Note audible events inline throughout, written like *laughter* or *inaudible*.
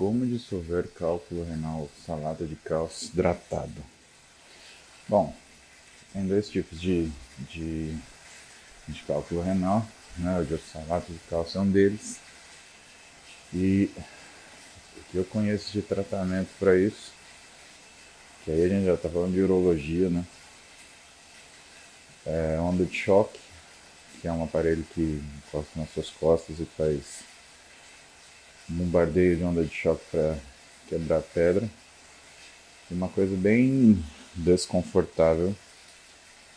Como dissolver cálculo renal salada de cálcio hidratado? Bom, tem dois tipos de, de, de cálculo renal, né? O de oxalato de cálcio é um deles. E o que eu conheço de tratamento para isso, que aí a gente já está falando de urologia, né? É onda de choque, que é um aparelho que encosta nas suas costas e faz bombardeio de onda de choque para quebrar pedra. E uma coisa bem desconfortável,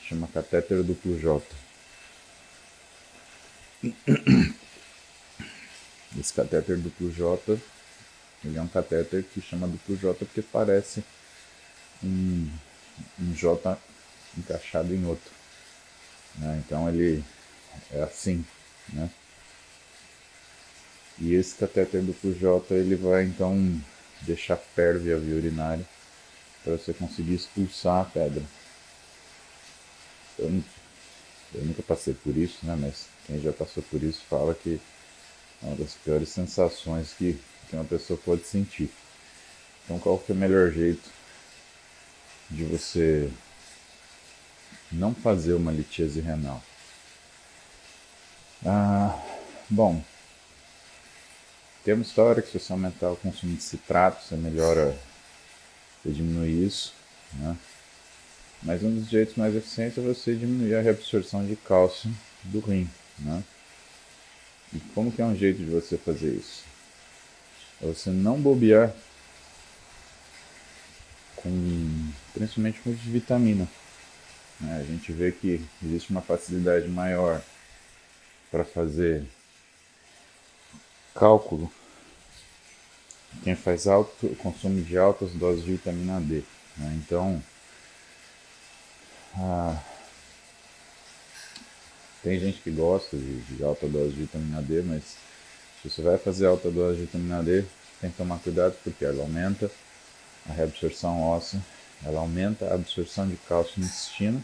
chama catéter duplo J. *coughs* Esse catéter duplo J, ele é um catéter que chama duplo J porque parece um, um J encaixado em outro. Né? Então ele é assim, né? E esse catéter duplo J ele vai então deixar férvia a via urinária para você conseguir expulsar a pedra. Eu, eu, nunca passei por isso, né? Mas quem já passou por isso fala que é uma das piores sensações que, que uma pessoa pode sentir. Então qual que é o melhor jeito de você não fazer uma litíase renal? Ah, bom, tem uma história que se você aumentar o consumo de citrato, você melhora, você diminui isso, né? Mas um dos jeitos mais eficientes é você diminuir a reabsorção de cálcio do rim, né? E como que é um jeito de você fazer isso? É você não bobear com, principalmente com de vitamina. Né? A gente vê que existe uma facilidade maior para fazer cálculo quem faz alto consumo de altas doses de vitamina D. Né? Então, ah, tem gente que gosta de, de, alta dose de vitamina D, mas se você vai fazer alta dose de vitamina D, tem que tomar cuidado porque ela aumenta a reabsorção óssea, ela aumenta a absorção de cálcio no intestino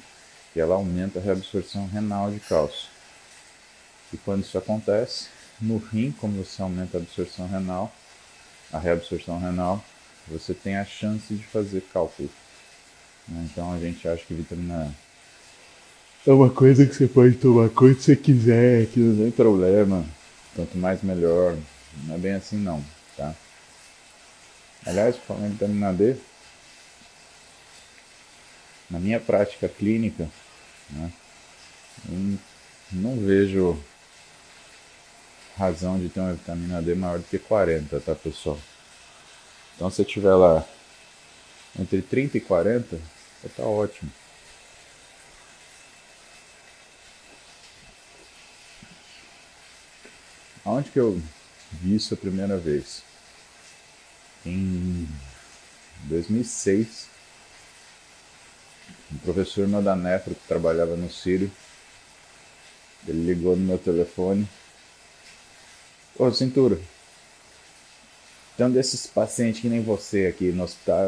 e ela aumenta a reabsorção renal de cálcio. E quando isso acontece, no rim, como você aumenta a absorção renal, a reabsorção renal, você tem a chance de fazer cálculo. Né? Então a gente acha que vitamina é uma coisa que você pode tomar quando você quiser, que não tem problema. Quanto mais melhor. Não é bem assim não, tá? Aliás, falando em vitamina D, na minha prática clínica, né, não vejo razão de ter uma vitamina D maior do que 40, tá pessoal? Então se tiver lá entre 30 e 40, tá ótimo. Aonde que eu vi isso a primeira vez? Em 2006, um professor meu da Nefro que trabalhava no Sírio, ele ligou no meu telefone Ô, cintura. Um desses pacientes que nem você aqui no hospital,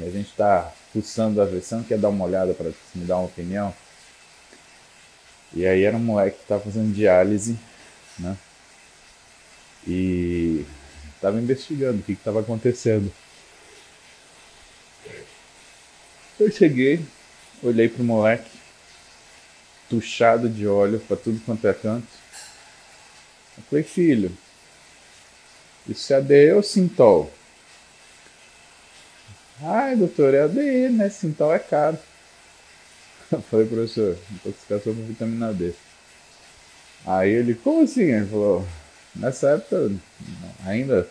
a gente tá pulsando a versão, quer dar uma olhada para me dar uma opinião? E aí era um moleque que tava fazendo diálise, né? E tava investigando o que que tava acontecendo. Eu cheguei, olhei pro moleque, tuchado de óleo para tudo quanto é canto. Eu falei, filho, isso é ADE ou Sintol? Ai, doutor, é ADE, né? Sintol é caro. *laughs* Eu falei, professor, intoxicação com vitamina D. Aí ele, como assim? Ele falou, nessa época ainda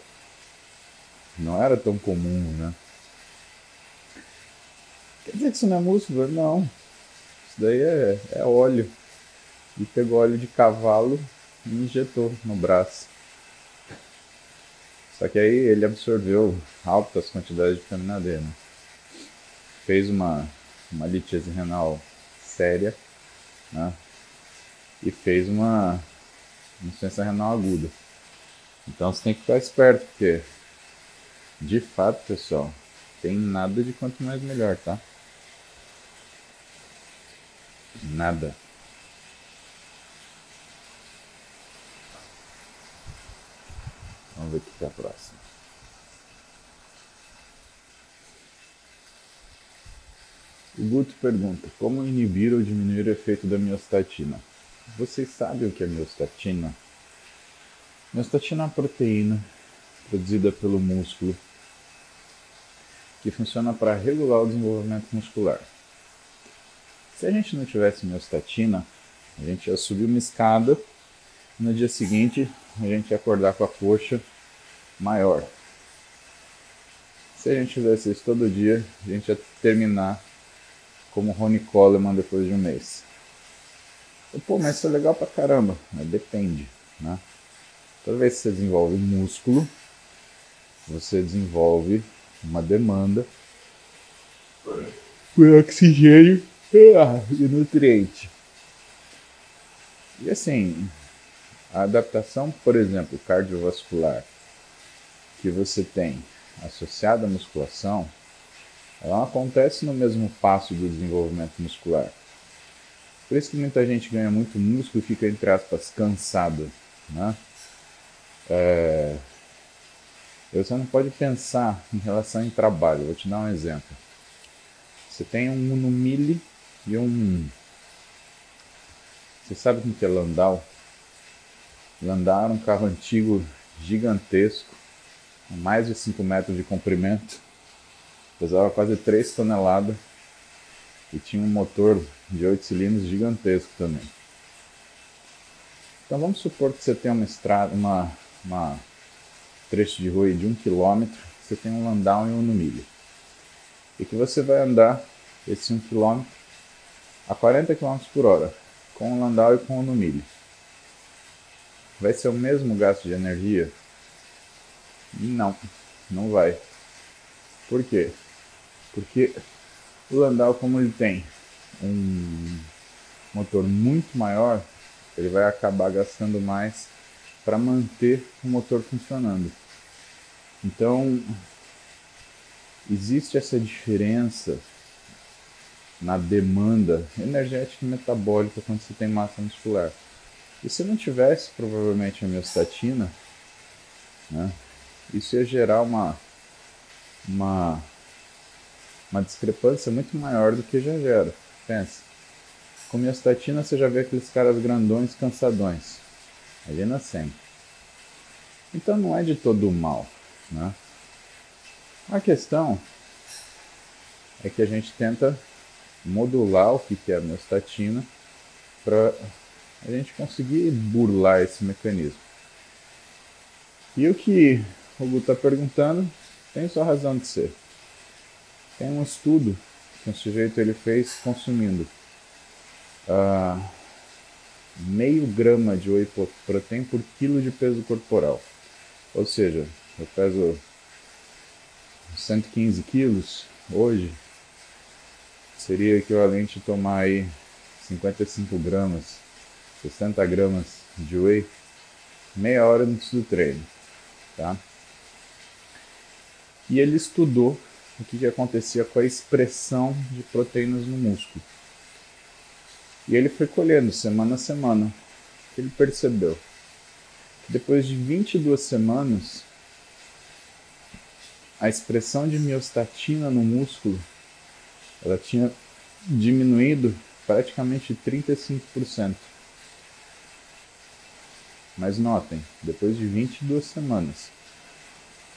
não era tão comum, né? Quer dizer que isso não é músculo? Não. Isso daí é, é óleo. E pegou óleo de cavalo e injetou no braço. Só que aí ele absorveu altas quantidades de vitamina D, né? Fez uma, uma litíase renal séria, né? E fez uma insuficiência renal aguda. Então você tem que ficar esperto, porque de fato, pessoal, tem nada de quanto mais melhor, tá? Nada. Vamos ver o que é a próxima. O Guto pergunta: Como inibir ou diminuir o efeito da miostatina? Vocês sabem o que é miostatina? Miostatina é uma proteína produzida pelo músculo que funciona para regular o desenvolvimento muscular. Se a gente não tivesse miostatina, a gente ia subir uma escada no dia seguinte a gente ia acordar com a coxa maior. Se a gente fizesse isso todo dia, a gente ia terminar como Ronnie Coleman depois de um mês. Pô, mas isso é legal pra caramba. Mas depende, né? Toda vez que você desenvolve músculo, você desenvolve uma demanda por oxigênio e nutriente. E assim, a adaptação, por exemplo, cardiovascular que você tem associada à musculação, ela não acontece no mesmo passo do desenvolvimento muscular. Por isso que muita gente ganha muito músculo e fica, entre aspas, cansado. Né? É... Você não pode pensar em relação em trabalho. Vou te dar um exemplo. Você tem um Uno Mille e um. Você sabe o que é Landau? Landau era um carro antigo gigantesco, com mais de 5 metros de comprimento, pesava quase 3 toneladas e tinha um motor de 8 cilindros gigantesco também. Então vamos supor que você tem uma estrada, uma, uma trecho de rua de 1 um km, você tem um Landau e um no milho. E que você vai andar esse 1 um km a 40 km por hora, com o Landau e com o no milho. Vai ser o mesmo gasto de energia? Não, não vai. Por quê? Porque o Landau, como ele tem um motor muito maior, ele vai acabar gastando mais para manter o motor funcionando. Então, existe essa diferença na demanda energética e metabólica quando você tem massa muscular. E se não tivesse provavelmente a miostatina, né, isso ia gerar uma, uma, uma discrepância muito maior do que já gera. Pensa. Com miostatina você já vê aqueles caras grandões, cansadões. Ali na sempre. Então não é de todo mal. Né? A questão é que a gente tenta modular o que é a miostatina para a gente conseguir burlar esse mecanismo. E o que o Gu está perguntando tem sua razão de ser. Tem um estudo que um sujeito ele fez consumindo uh, meio grama de whey protein por quilo de peso corporal. Ou seja, eu peso 115 quilos hoje, seria equivalente a tomar aí 55 gramas, 60 gramas de whey meia hora antes do treino, tá? E ele estudou o que, que acontecia com a expressão de proteínas no músculo. E ele foi colhendo semana a semana. Ele percebeu que depois de 22 semanas, a expressão de miostatina no músculo ela tinha diminuído praticamente 35%. Mas notem, depois de 22 semanas.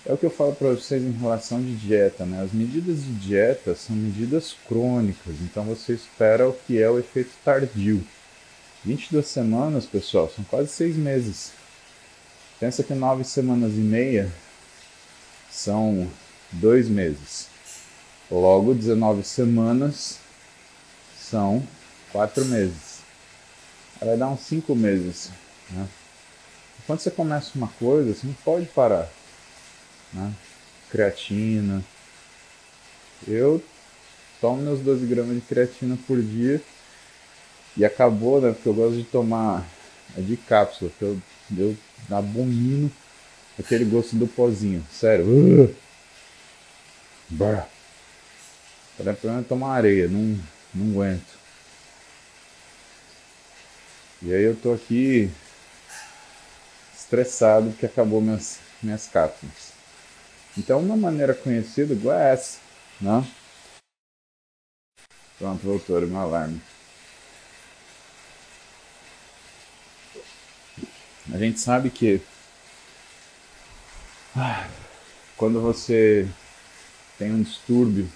É o que eu falo para vocês em relação de dieta, né? As medidas de dieta são medidas crônicas, então você espera o que é o efeito tardio. 22 semanas, pessoal, são quase seis meses. Pensa que nove semanas e meia são dois meses. Logo, 19 semanas são quatro meses. Vai dar uns cinco meses. Né? Quando você começa uma coisa, você não pode parar né? creatina. Eu tomo meus 12 gramas de creatina por dia e acabou, né? Porque eu gosto de tomar de cápsula, que eu, eu abomino aquele gosto do pozinho, sério. Uh! Bah. Pra tomar areia, não, não aguento. E aí eu tô aqui estressado porque acabou minhas, minhas cápsulas. Então, uma maneira conhecida igual é essa, né? Pronto, voltou meu alarme. A gente sabe que ah, quando você tem um distúrbio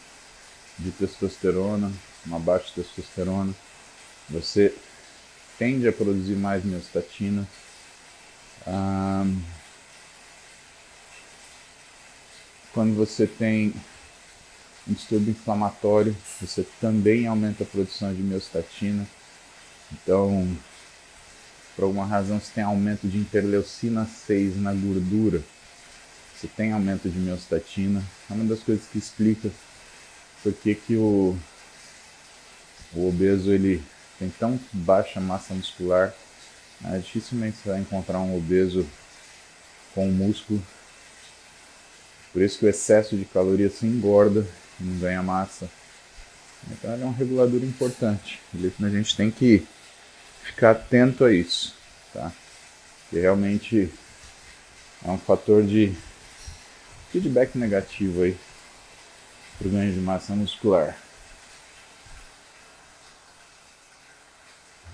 de testosterona, uma baixa testosterona, você tende a produzir mais miostatina. Quando você tem um distúrbio inflamatório, você também aumenta a produção de miostatina. Então, por alguma razão, você tem aumento de interleucina 6 na gordura, você tem aumento de miostatina. É uma das coisas que explica por que, que o, o obeso ele tem tão baixa massa muscular. É, dificilmente você vai encontrar um obeso com músculo. Por isso que o excesso de calorias se engorda e não ganha massa. Então ele é um regulador importante. A gente tem que ficar atento a isso, tá? Que realmente é um fator de feedback negativo aí para o ganho de massa muscular.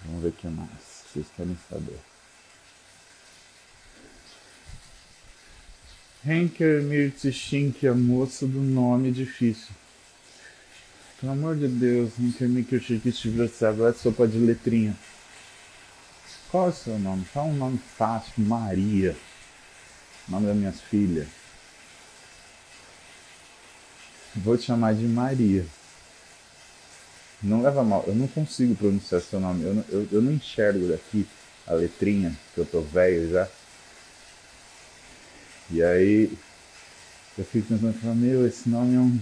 Vamos ver o que mais vocês querem saber. Henker Mirtishink, a moça do nome difícil. Pelo amor de Deus, Henker Mirtishink, agora é sopa de letrinha. Qual é o seu nome? Fala um nome fácil, Maria. Nome das minhas filhas. Vou te chamar de Maria. Não leva mal, eu não consigo pronunciar seu nome. Eu não, eu, eu não enxergo daqui a letrinha, que eu tô velho já. E aí eu fico pensando, falo, meu, esse nome é um.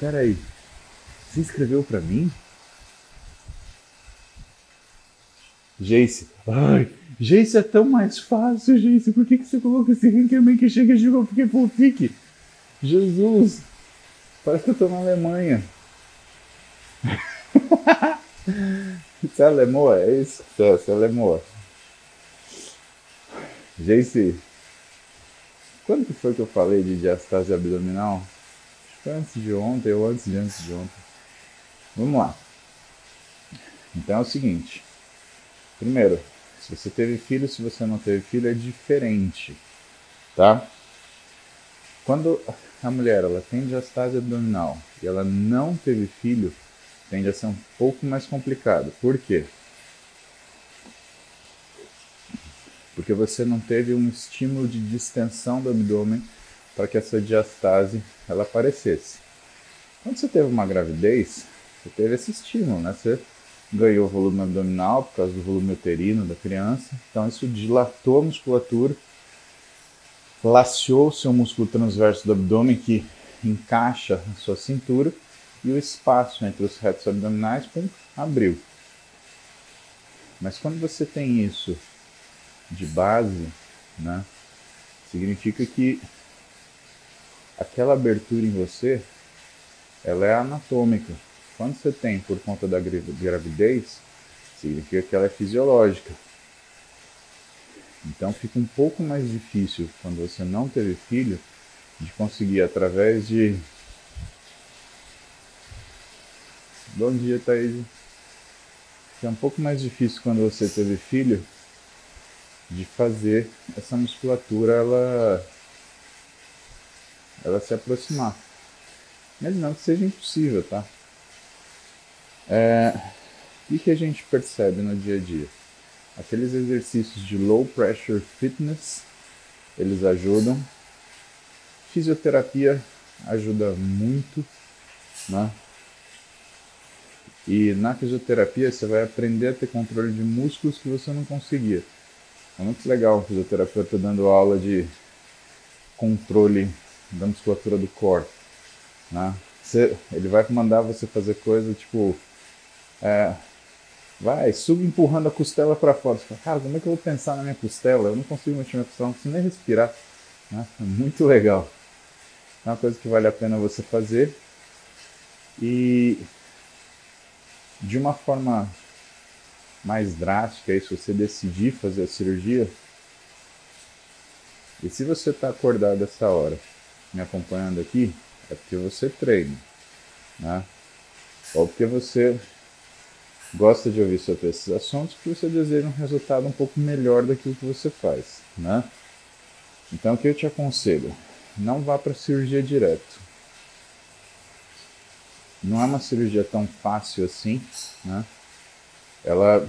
Pera aí, você escreveu pra mim? Jace, ai, Jace é tão mais fácil, Jace. Por que, que você colocou esse Rinkerman que chega e jogou porque fique? Jesus! Parece que eu tô na Alemanha. Você é alemoa? É isso? Você é alemoa. Jace, quando que foi que eu falei de diastase abdominal? Foi antes de ontem ou antes de antes de ontem. Vamos lá. Então é o seguinte. Primeiro, se você teve filho, se você não teve filho, é diferente, tá? Quando a mulher ela tem diastase abdominal e ela não teve filho, tende a ser um pouco mais complicado. Por quê? Porque você não teve um estímulo de distensão do abdômen para que essa diastase ela aparecesse. Quando você teve uma gravidez, você teve esse estímulo, né? Você ganhou volume abdominal por causa do volume uterino da criança, então isso dilatou a musculatura laceou o seu músculo transverso do abdômen que encaixa a sua cintura e o espaço entre os retos abdominais pum, abriu. Mas quando você tem isso de base, né, significa que aquela abertura em você ela é anatômica. Quando você tem por conta da gravidez, significa que ela é fisiológica. Então fica um pouco mais difícil quando você não teve filho de conseguir através de. Bom dia, Thaís. Fica um pouco mais difícil quando você teve filho de fazer essa musculatura ela, ela se aproximar. Mas não que seja impossível, tá? É, o que a gente percebe no dia a dia? Aqueles exercícios de low pressure fitness, eles ajudam. Fisioterapia ajuda muito, né? E na fisioterapia você vai aprender a ter controle de músculos que você não conseguia. É muito legal o fisioterapeuta dando aula de controle da musculatura do core. Né? Você, ele vai mandar você fazer coisa tipo é, Vai, suga empurrando a costela para fora. Você fala, cara, como é que eu vou pensar na minha costela? Eu não consigo mexer minha costela, não consigo nem respirar. Né? É muito legal. É uma coisa que vale a pena você fazer. E de uma forma mais drástica, se você decidir fazer a cirurgia, e se você está acordado essa hora, me acompanhando aqui, é porque você treina. Né? ou porque você gosta de ouvir sobre esses assuntos, porque você deseja um resultado um pouco melhor daquilo que você faz, né? Então, o que eu te aconselho? Não vá para a cirurgia direto. Não é uma cirurgia tão fácil assim, né? Ela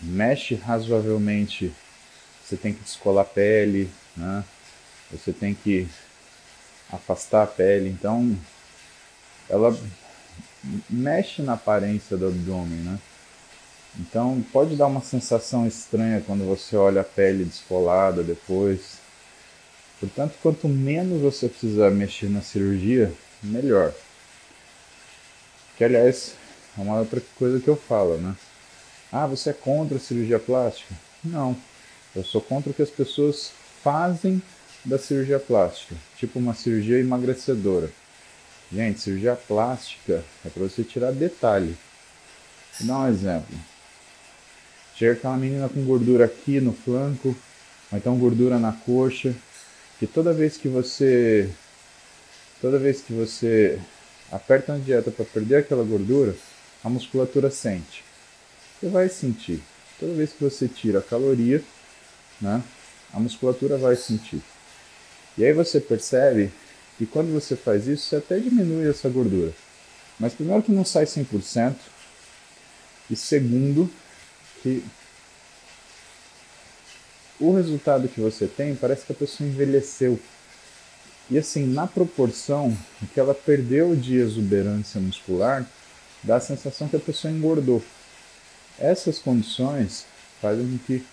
mexe razoavelmente. Você tem que descolar a pele, né? Você tem que afastar a pele. Então, ela mexe na aparência do abdômen, né? Então pode dar uma sensação estranha quando você olha a pele descolada depois. Portanto, quanto menos você precisar mexer na cirurgia, melhor. Que aliás é uma outra coisa que eu falo, né? Ah, você é contra a cirurgia plástica? Não. Eu sou contra o que as pessoas fazem da cirurgia plástica, tipo uma cirurgia emagrecedora. Gente, cirurgia plástica é para você tirar detalhe. Vou dar um exemplo. Chega aquela menina com gordura aqui no flanco, ou então gordura na coxa, que toda vez que você toda vez que você aperta na dieta para perder aquela gordura, a musculatura sente. Você vai sentir. Toda vez que você tira a caloria, né, a musculatura vai sentir. E aí você percebe e quando você faz isso, você até diminui essa gordura. Mas primeiro que não sai 100%, e segundo que o resultado que você tem parece que a pessoa envelheceu. E assim, na proporção que ela perdeu de exuberância muscular, dá a sensação que a pessoa engordou. Essas condições fazem com que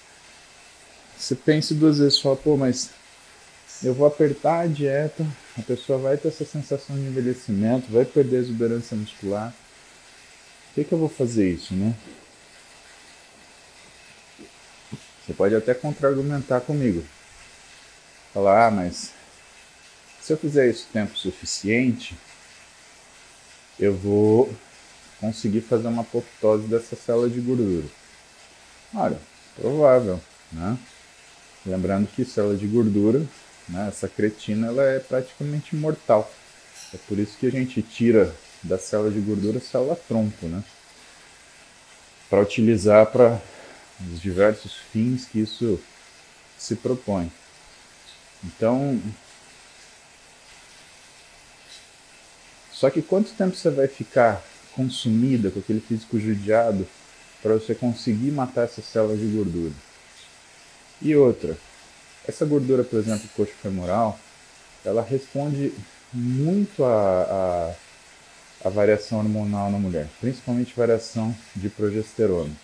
você pense duas vezes, fala, pô, mas eu vou apertar a dieta, a pessoa vai ter essa sensação de envelhecimento, vai perder a exuberância muscular. Por que, que eu vou fazer isso, né? Você pode até contra-argumentar comigo. Falar, ah, mas se eu fizer isso tempo suficiente, eu vou conseguir fazer uma apoptose dessa célula de gordura. Olha, provável, né? Lembrando que célula de gordura né? Essa cretina ela é praticamente mortal. É por isso que a gente tira da célula de gordura a célula tronco, né? Para utilizar para os diversos fins que isso se propõe. Então, só que quanto tempo você vai ficar consumida com aquele físico judiado para você conseguir matar essa célula de gordura? E outra, essa gordura, por exemplo, coxa femoral, ela responde muito à variação hormonal na mulher, principalmente variação de progesterona.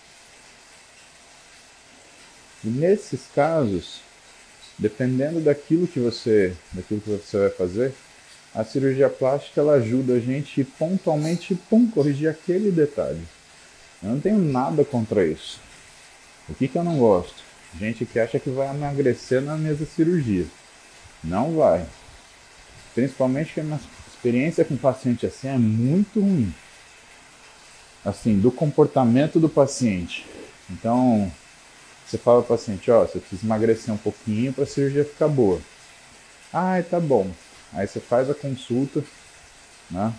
E nesses casos, dependendo daquilo que você, daquilo que você vai fazer, a cirurgia plástica ela ajuda a gente pontualmente pum, corrigir aquele detalhe. Eu não tenho nada contra isso. O que, que eu não gosto? Gente que acha que vai emagrecer na mesa cirurgia. Não vai. Principalmente que a minha experiência com paciente assim é muito ruim. Assim, do comportamento do paciente. Então, você fala ao paciente, ó, você precisa emagrecer um pouquinho para a cirurgia ficar boa. Ah, tá bom. Aí você faz a consulta, né?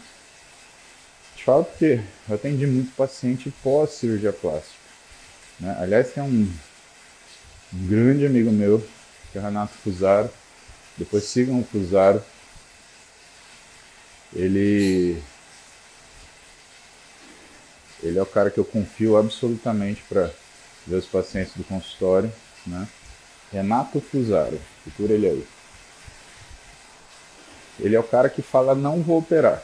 Te falo porque eu atendi muito paciente pós cirurgia plástica. Né? Aliás, tem um um grande amigo meu, que é o Renato Fusaro. Depois sigam o Fusaro. Ele ele é o cara que eu confio absolutamente para ver os pacientes do consultório, né? Renato Fusaro, procura ele aí. Ele é o cara que fala não vou operar.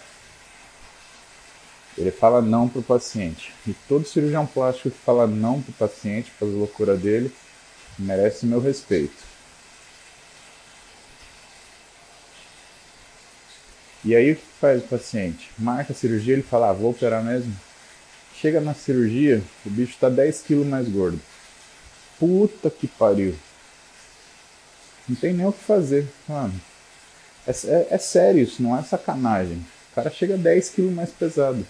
Ele fala não para o paciente. E todo cirurgião plástico que fala não para o paciente, faz a loucura dele, merece meu respeito. E aí o que faz o paciente? Marca a cirurgia, ele fala, ah, vou operar mesmo. Chega na cirurgia, o bicho está 10 quilos mais gordo. Puta que pariu. Não tem nem o que fazer, mano. É, é, é sério isso, não é sacanagem. O cara chega 10 quilos mais pesado.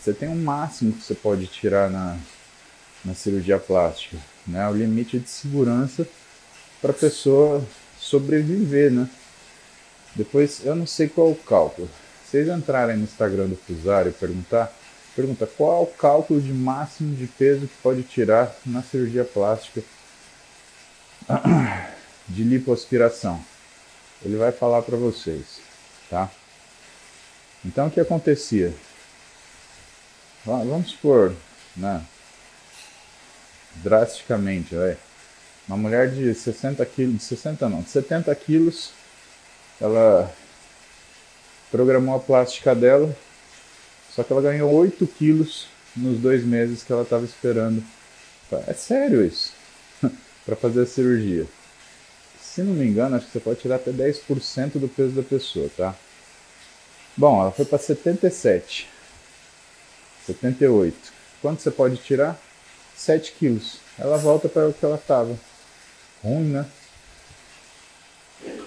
Você tem um máximo que você pode tirar na, na cirurgia plástica né? O limite de segurança para a pessoa sobreviver, né? Depois, eu não sei qual é o cálculo. vocês entrarem no Instagram do Fusário e perguntar, pergunta qual é o cálculo de máximo de peso que pode tirar na cirurgia plástica de lipoaspiração. Ele vai falar para vocês, tá? Então o que acontecia? Vamos supor, né? Drasticamente, vai. Uma mulher de 60 quilos, de 60 não, de 70 quilos, ela programou a plástica dela, só que ela ganhou 8 quilos nos dois meses que ela estava esperando. É sério isso, *laughs* para fazer a cirurgia. Se não me engano, acho que você pode tirar até 10% do peso da pessoa, tá? Bom, ela foi para 77, 78. Quanto você pode tirar? 7 quilos. Ela volta para o que ela estava. Ruim, né?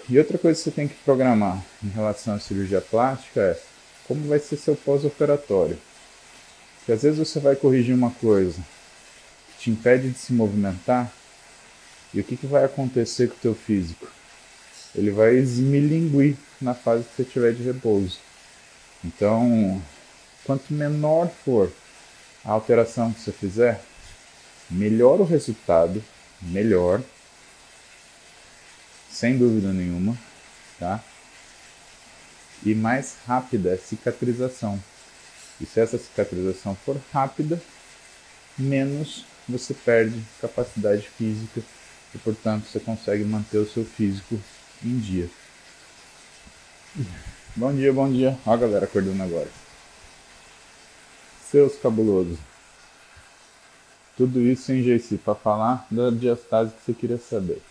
E outra coisa que você tem que programar em relação à cirurgia plástica é como vai ser seu pós-operatório. Porque às vezes você vai corrigir uma coisa que te impede de se movimentar, e o que, que vai acontecer com o teu físico? Ele vai esmilinguir na fase que você tiver de repouso. Então, quanto menor for a alteração que você fizer, melhor o resultado, melhor, sem dúvida nenhuma, tá? E mais rápida é a cicatrização. E se essa cicatrização for rápida, menos você perde capacidade física e, portanto, você consegue manter o seu físico em dia. Bom dia, bom dia. Ó a galera acordando agora. Seus cabulosos. Tudo isso em GC para falar da diastase que você queria saber.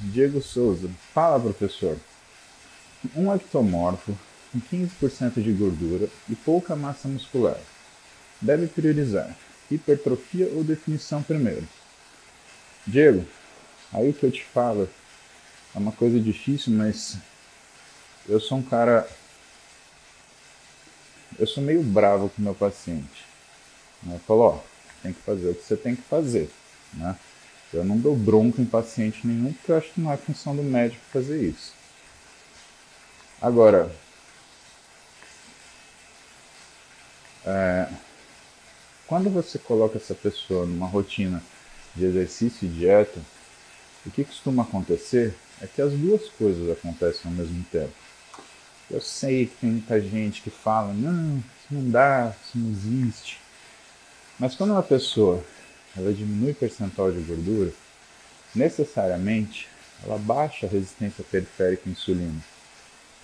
Diego Souza. Fala, professor. Um ectomorfo com 15% de gordura e pouca massa muscular. Deve priorizar hipertrofia ou definição primeiro? Diego, aí que eu te falo é uma coisa difícil, mas eu sou um cara. Eu sou meio bravo com meu paciente. Eu falo, ó, tem que fazer o que você tem que fazer, né? Eu não dou bronca em paciente nenhum, porque eu acho que não é função do médico fazer isso. Agora, é, quando você coloca essa pessoa numa rotina de exercício e dieta, o que costuma acontecer é que as duas coisas acontecem ao mesmo tempo. Eu sei que tem muita gente que fala, não, isso não dá, isso não existe. Mas quando uma pessoa ela diminui o percentual de gordura, necessariamente ela baixa a resistência periférica à insulina.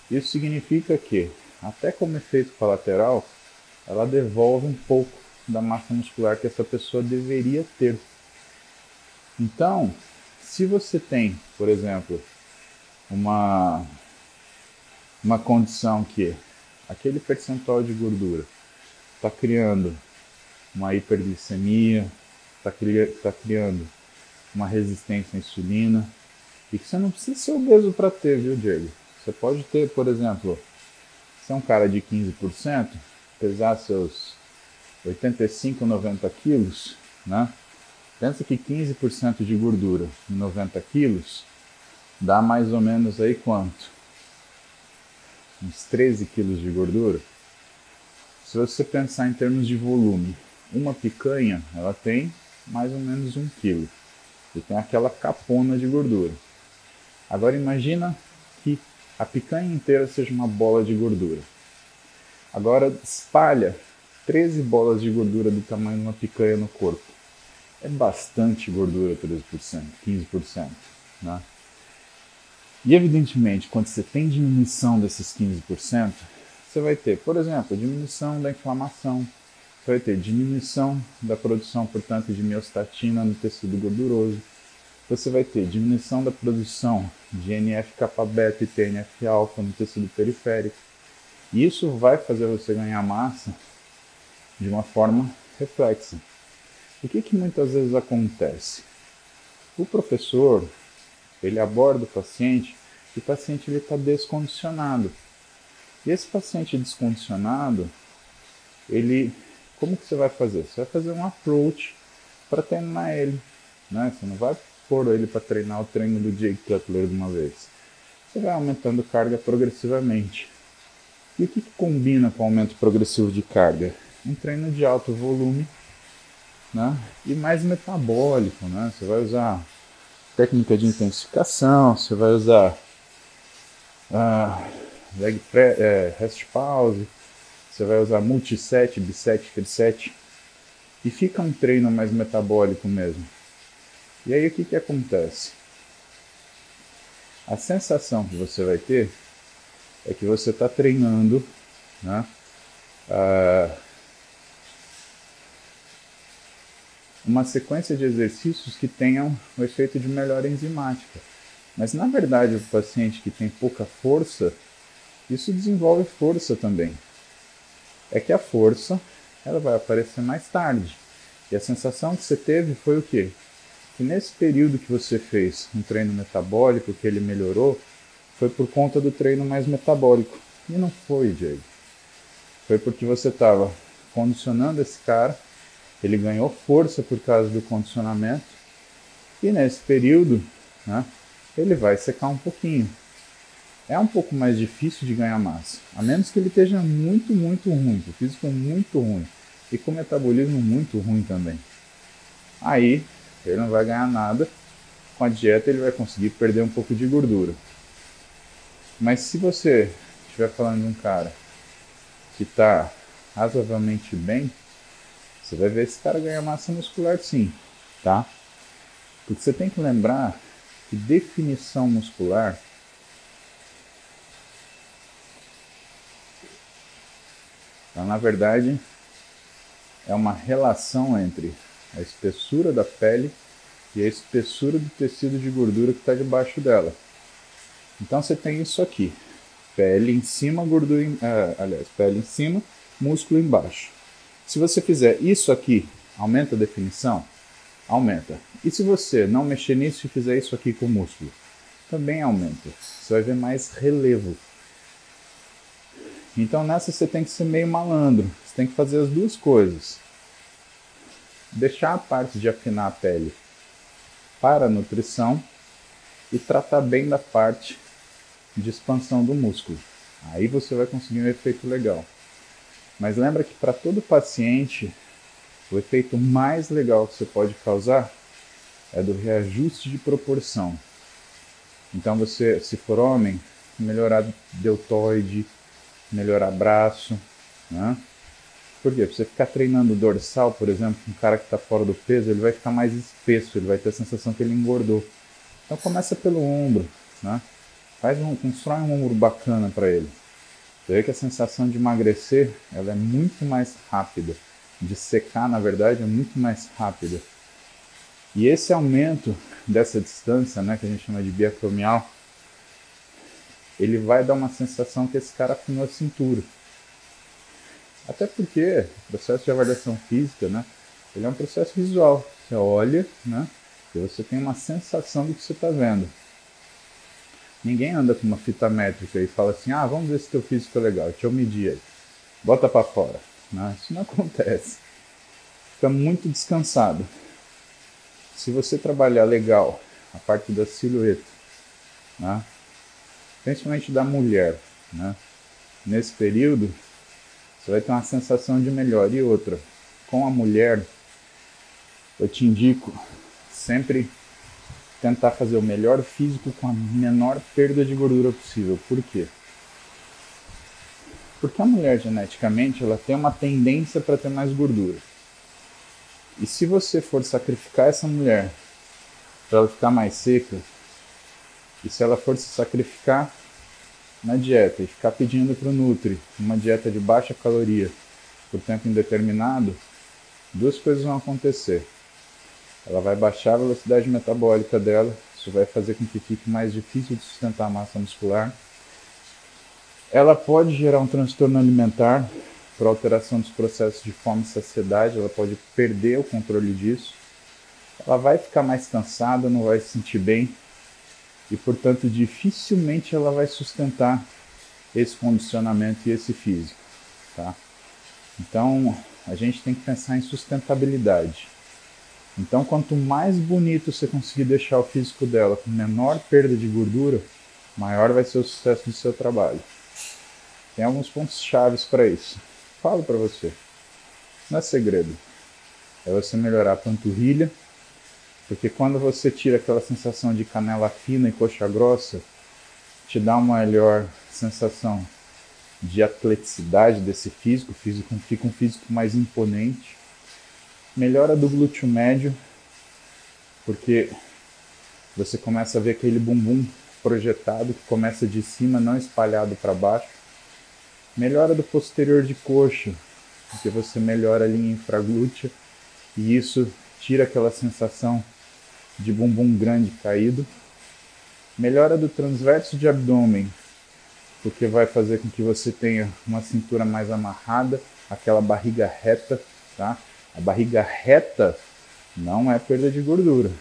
Isso significa que, até como efeito colateral, ela devolve um pouco da massa muscular que essa pessoa deveria ter. Então, se você tem, por exemplo, uma, uma condição que aquele percentual de gordura está criando uma hiperglicemia, está cri tá criando uma resistência à insulina, e que você não precisa ser obeso para ter, viu, Diego? Você pode ter, por exemplo, se é um cara de 15%, pesar seus 85, 90 quilos, né? Pensa que 15% de gordura em 90 quilos dá mais ou menos aí quanto? Uns 13 quilos de gordura. Se você pensar em termos de volume, uma picanha ela tem mais ou menos um quilo e tem aquela capona de gordura. Agora imagina que a picanha inteira seja uma bola de gordura. Agora espalha 13 bolas de gordura do tamanho de uma picanha no corpo. É bastante gordura, 13%, 15%. Né? E evidentemente, quando você tem diminuição desses 15%, você vai ter, por exemplo, diminuição da inflamação, você vai ter diminuição da produção, portanto, de miostatina no tecido gorduroso, você vai ter diminuição da produção de NF-kappa beta e TNF-alfa no tecido periférico. Isso vai fazer você ganhar massa de uma forma reflexa. O que, que muitas vezes acontece? O professor ele aborda o paciente e o paciente está descondicionado. E esse paciente descondicionado, ele, como que você vai fazer? Você vai fazer um approach para treinar ele. Né? Você não vai pôr ele para treinar o treino do Jake Cutler de uma vez. você vai aumentando carga progressivamente. E o que, que combina com o aumento progressivo de carga? Um treino de alto volume né? e mais metabólico. Né? Você vai usar técnica de intensificação, você vai usar uh, leg pre, é, rest pause, você vai usar multiset, biset, triset e fica um treino mais metabólico mesmo. E aí o que, que acontece? A sensação que você vai ter é que você está treinando né, uh, uma sequência de exercícios que tenham o efeito de melhora enzimática. Mas na verdade, o paciente que tem pouca força, isso desenvolve força também. É que a força ela vai aparecer mais tarde. E a sensação que você teve foi o quê? Que nesse período que você fez um treino metabólico, que ele melhorou, foi por conta do treino mais metabólico. E não foi, Diego. Foi porque você estava condicionando esse cara, ele ganhou força por causa do condicionamento, e nesse período, né, ele vai secar um pouquinho. É um pouco mais difícil de ganhar massa, a menos que ele esteja muito, muito ruim, o físico muito ruim e com metabolismo muito ruim também. Aí ele não vai ganhar nada, com a dieta ele vai conseguir perder um pouco de gordura. Mas se você estiver falando de um cara que está razoavelmente bem, você vai ver esse cara ganhar massa muscular sim, tá? Porque você tem que lembrar que definição muscular ela, na verdade é uma relação entre a espessura da pele e a espessura do tecido de gordura que está debaixo dela. Então você tem isso aqui: pele em cima, gordura em, uh, aliás, pele em cima, músculo embaixo. Se você fizer isso aqui, aumenta a definição? Aumenta. E se você não mexer nisso e fizer isso aqui com o músculo? Também aumenta. Você vai ver mais relevo. Então nessa você tem que ser meio malandro. Você tem que fazer as duas coisas. Deixar a parte de afinar a pele para a nutrição e tratar bem da parte de expansão do músculo. Aí você vai conseguir um efeito legal. Mas lembra que para todo paciente, o efeito mais legal que você pode causar é do reajuste de proporção. Então você, se for homem, melhorar deltoide, melhorar braço, né? Por quê? você ficar treinando dorsal, por exemplo, um cara que está fora do peso, ele vai ficar mais espesso, ele vai ter a sensação que ele engordou. Então começa pelo ombro, né? Faz um, constrói um ombro bacana para ele. Você vê que a sensação de emagrecer, ela é muito mais rápida. De secar, na verdade, é muito mais rápida. E esse aumento dessa distância, né, que a gente chama de biacromial, ele vai dar uma sensação que esse cara afinou a cintura. Até porque o processo de avaliação física, né, ele é um processo visual. Você olha, né, e você tem uma sensação do que você está vendo. Ninguém anda com uma fita métrica e fala assim, ah, vamos ver se teu físico é legal, deixa eu medir aí. Bota para fora. Né? Isso não *laughs* acontece. Fica muito descansado. Se você trabalhar legal a parte da silhueta, né? principalmente da mulher, né? nesse período, você vai ter uma sensação de melhor. E outra, com a mulher, eu te indico sempre tentar fazer o melhor físico com a menor perda de gordura possível. Por quê? Porque a mulher geneticamente ela tem uma tendência para ter mais gordura. E se você for sacrificar essa mulher para ela ficar mais seca, e se ela for se sacrificar na dieta e ficar pedindo para o Nutri uma dieta de baixa caloria por tempo indeterminado, duas coisas vão acontecer ela vai baixar a velocidade metabólica dela, isso vai fazer com que fique mais difícil de sustentar a massa muscular. Ela pode gerar um transtorno alimentar por alteração dos processos de fome e saciedade, ela pode perder o controle disso. Ela vai ficar mais cansada, não vai se sentir bem e, portanto, dificilmente ela vai sustentar esse condicionamento e esse físico, tá? Então, a gente tem que pensar em sustentabilidade. Então, quanto mais bonito você conseguir deixar o físico dela com menor perda de gordura, maior vai ser o sucesso do seu trabalho. Tem alguns pontos chaves para isso. Falo para você. Não é segredo. É você melhorar a panturrilha, porque quando você tira aquela sensação de canela fina e coxa grossa, te dá uma melhor sensação de atleticidade desse físico, físico fica um físico mais imponente. Melhora do glúteo médio, porque você começa a ver aquele bumbum projetado que começa de cima, não espalhado para baixo. Melhora do posterior de coxa, porque você melhora a linha infraglútea e isso tira aquela sensação de bumbum grande caído. Melhora do transverso de abdômen, porque vai fazer com que você tenha uma cintura mais amarrada, aquela barriga reta, tá? A barriga reta não é perda de gordura.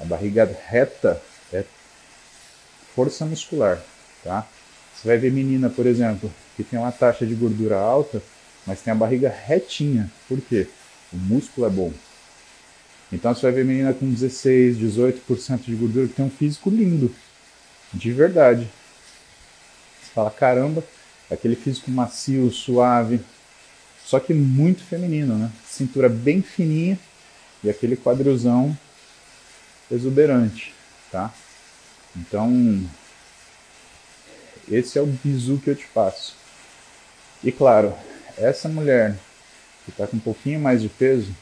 A barriga reta é força muscular, tá? Você vai ver menina, por exemplo, que tem uma taxa de gordura alta, mas tem a barriga retinha. Por quê? O músculo é bom. Então você vai ver menina com 16, 18% de gordura que tem um físico lindo. De verdade. Você fala, caramba, aquele físico macio, suave, só que muito feminino, né? Cintura bem fininha e aquele quadrilzão exuberante, tá? Então, esse é o bizu que eu te passo. E claro, essa mulher que está com um pouquinho mais de peso,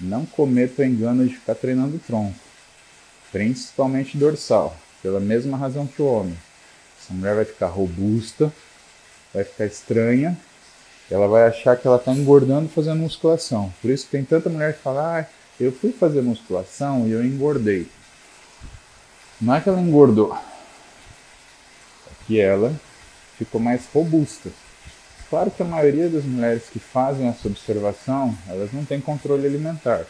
não cometa o engano de ficar treinando tronco, principalmente dorsal, pela mesma razão que o homem. Essa mulher vai ficar robusta, vai ficar estranha, ela vai achar que ela está engordando fazendo musculação. Por isso que tem tanta mulher que fala, ah, eu fui fazer musculação e eu engordei. Não é que ela engordou, é que ela ficou mais robusta. Claro que a maioria das mulheres que fazem essa observação, elas não têm controle alimentar.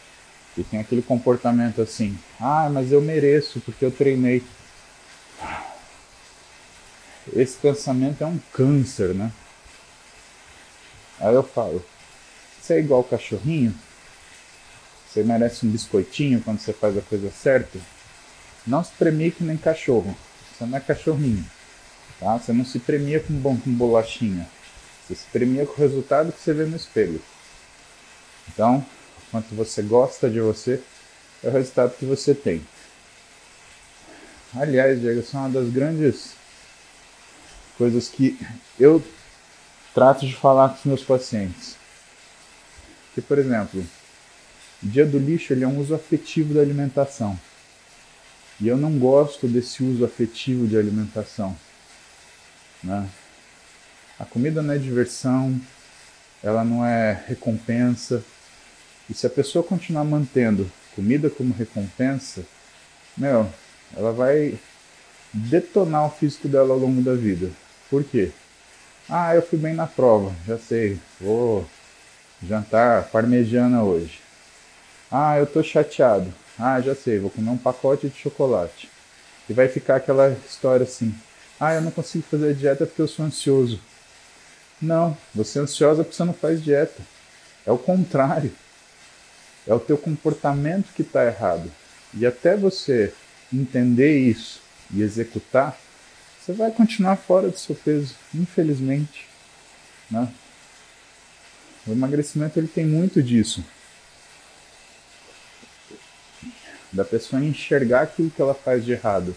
E tem aquele comportamento assim, ah, mas eu mereço porque eu treinei. Esse pensamento é um câncer, né? Aí eu falo, você é igual cachorrinho? Você merece um biscoitinho quando você faz a coisa certa? Não se premie que nem cachorro. Você não é cachorrinho. Tá? Você não se premia com, bom, com bolachinha. Você se premia com o resultado que você vê no espelho. Então, quanto você gosta de você, é o resultado que você tem. Aliás, Diego, essa é uma das grandes coisas que eu trato de falar com os meus pacientes. Que, por exemplo, o dia do lixo ele é um uso afetivo da alimentação. E eu não gosto desse uso afetivo de alimentação. Né? A comida não é diversão, ela não é recompensa. E se a pessoa continuar mantendo comida como recompensa, meu, ela vai detonar o físico dela ao longo da vida. Por quê? Ah, eu fui bem na prova, já sei. Vou jantar parmegiana hoje. Ah, eu tô chateado. Ah, já sei, vou comer um pacote de chocolate. E vai ficar aquela história assim: ah, eu não consigo fazer dieta porque eu sou ansioso. Não, você é ansiosa porque você não faz dieta. É o contrário. É o teu comportamento que está errado. E até você entender isso e executar, você vai continuar fora do seu peso, infelizmente. Né? O emagrecimento ele tem muito disso. Da pessoa enxergar aquilo que ela faz de errado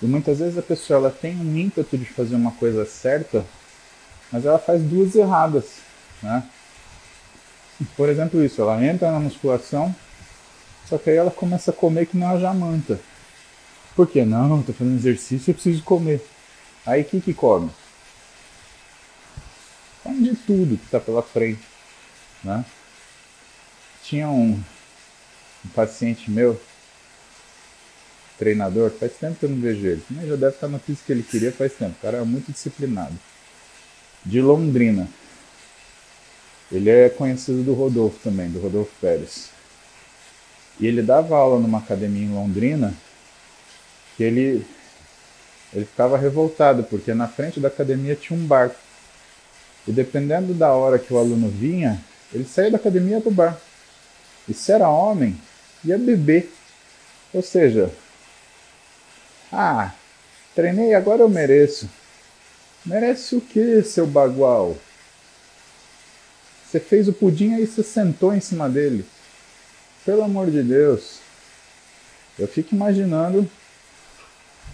e muitas vezes a pessoa ela tem um ímpeto de fazer uma coisa certa, mas ela faz duas erradas, né? Por exemplo, isso, ela entra na musculação, só que aí ela começa a comer que não a jamanta. Por que? Não, estou fazendo exercício, eu preciso comer. Aí o que come? Come de tudo que está pela frente, né? Tinha um, um paciente meu treinador, faz tempo que eu não vejo ele. Mas já deve estar no físico que ele queria faz tempo. O cara é muito disciplinado. De Londrina. Ele é conhecido do Rodolfo também, do Rodolfo Pérez. E ele dava aula numa academia em Londrina que ele, ele ficava revoltado, porque na frente da academia tinha um bar. E dependendo da hora que o aluno vinha, ele saía da academia para o bar. E se era homem, ia beber. Ou seja, Ah, treinei, agora eu mereço. Merece o que, seu bagual? Você fez o pudim aí você sentou em cima dele. Pelo amor de Deus. Eu fico imaginando.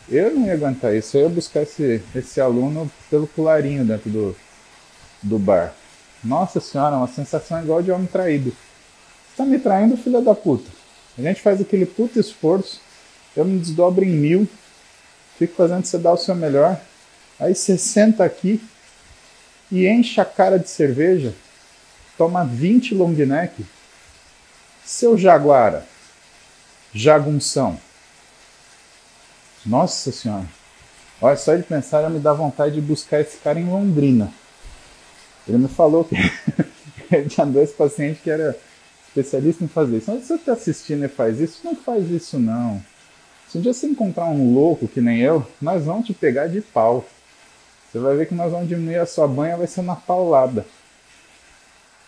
Eu não ia aguentar isso. Eu ia buscar esse, esse aluno pelo colarinho dentro do, do bar. Nossa senhora, uma sensação igual de homem traído. Você tá me traindo, filha da puta. A gente faz aquele puto esforço. Eu me desdobro em mil. Fico fazendo você dar o seu melhor. Aí você senta aqui e enche a cara de cerveja toma 20 long neck. Seu Jaguara, jagunção. Nossa senhora. Olha, só de pensar já me dá vontade de buscar esse cara em Londrina. Ele me falou que *laughs* ele tinha dois pacientes que era especialista em fazer isso. Se você está assistindo e faz isso, não faz isso não. Se um dia você encontrar um louco que nem eu, nós vamos te pegar de pau. Você vai ver que nós vamos diminuir a sua banha, vai ser na paulada.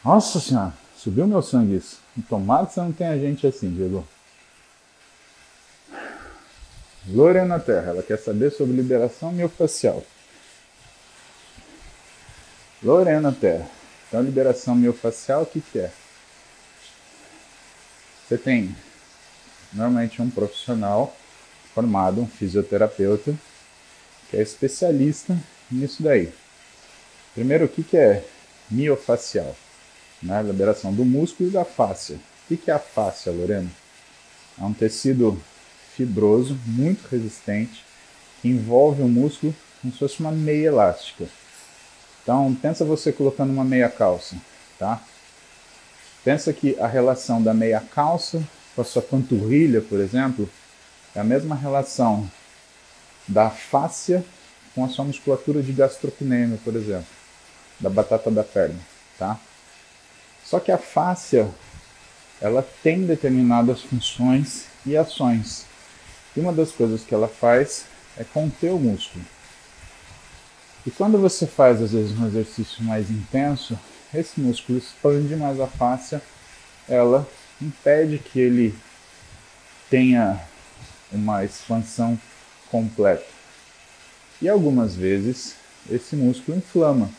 Nossa senhora, subiu meu sangue isso. Tomara que você não tenha gente assim, Diego. Lorena Terra, ela quer saber sobre liberação miofascial. Lorena Terra. Então, liberação miofascial, o que, que é? Você tem normalmente um profissional formado, um fisioterapeuta, que é especialista nisso daí. Primeiro, o que, que é miofacial? né? liberação do músculo e da fáscia. O que é a fáscia, Lorena? É um tecido fibroso, muito resistente, que envolve o músculo como se fosse uma meia elástica. Então, pensa você colocando uma meia calça, tá? Pensa que a relação da meia calça com a sua panturrilha, por exemplo, é a mesma relação da fáscia com a sua musculatura de gastrocnêmio, por exemplo, da batata da perna, tá? Só que a fáscia, ela tem determinadas funções e ações. E uma das coisas que ela faz é conter o músculo. E quando você faz, às vezes, um exercício mais intenso, esse músculo expande mais a fáscia, ela impede que ele tenha uma expansão completa. E algumas vezes esse músculo inflama.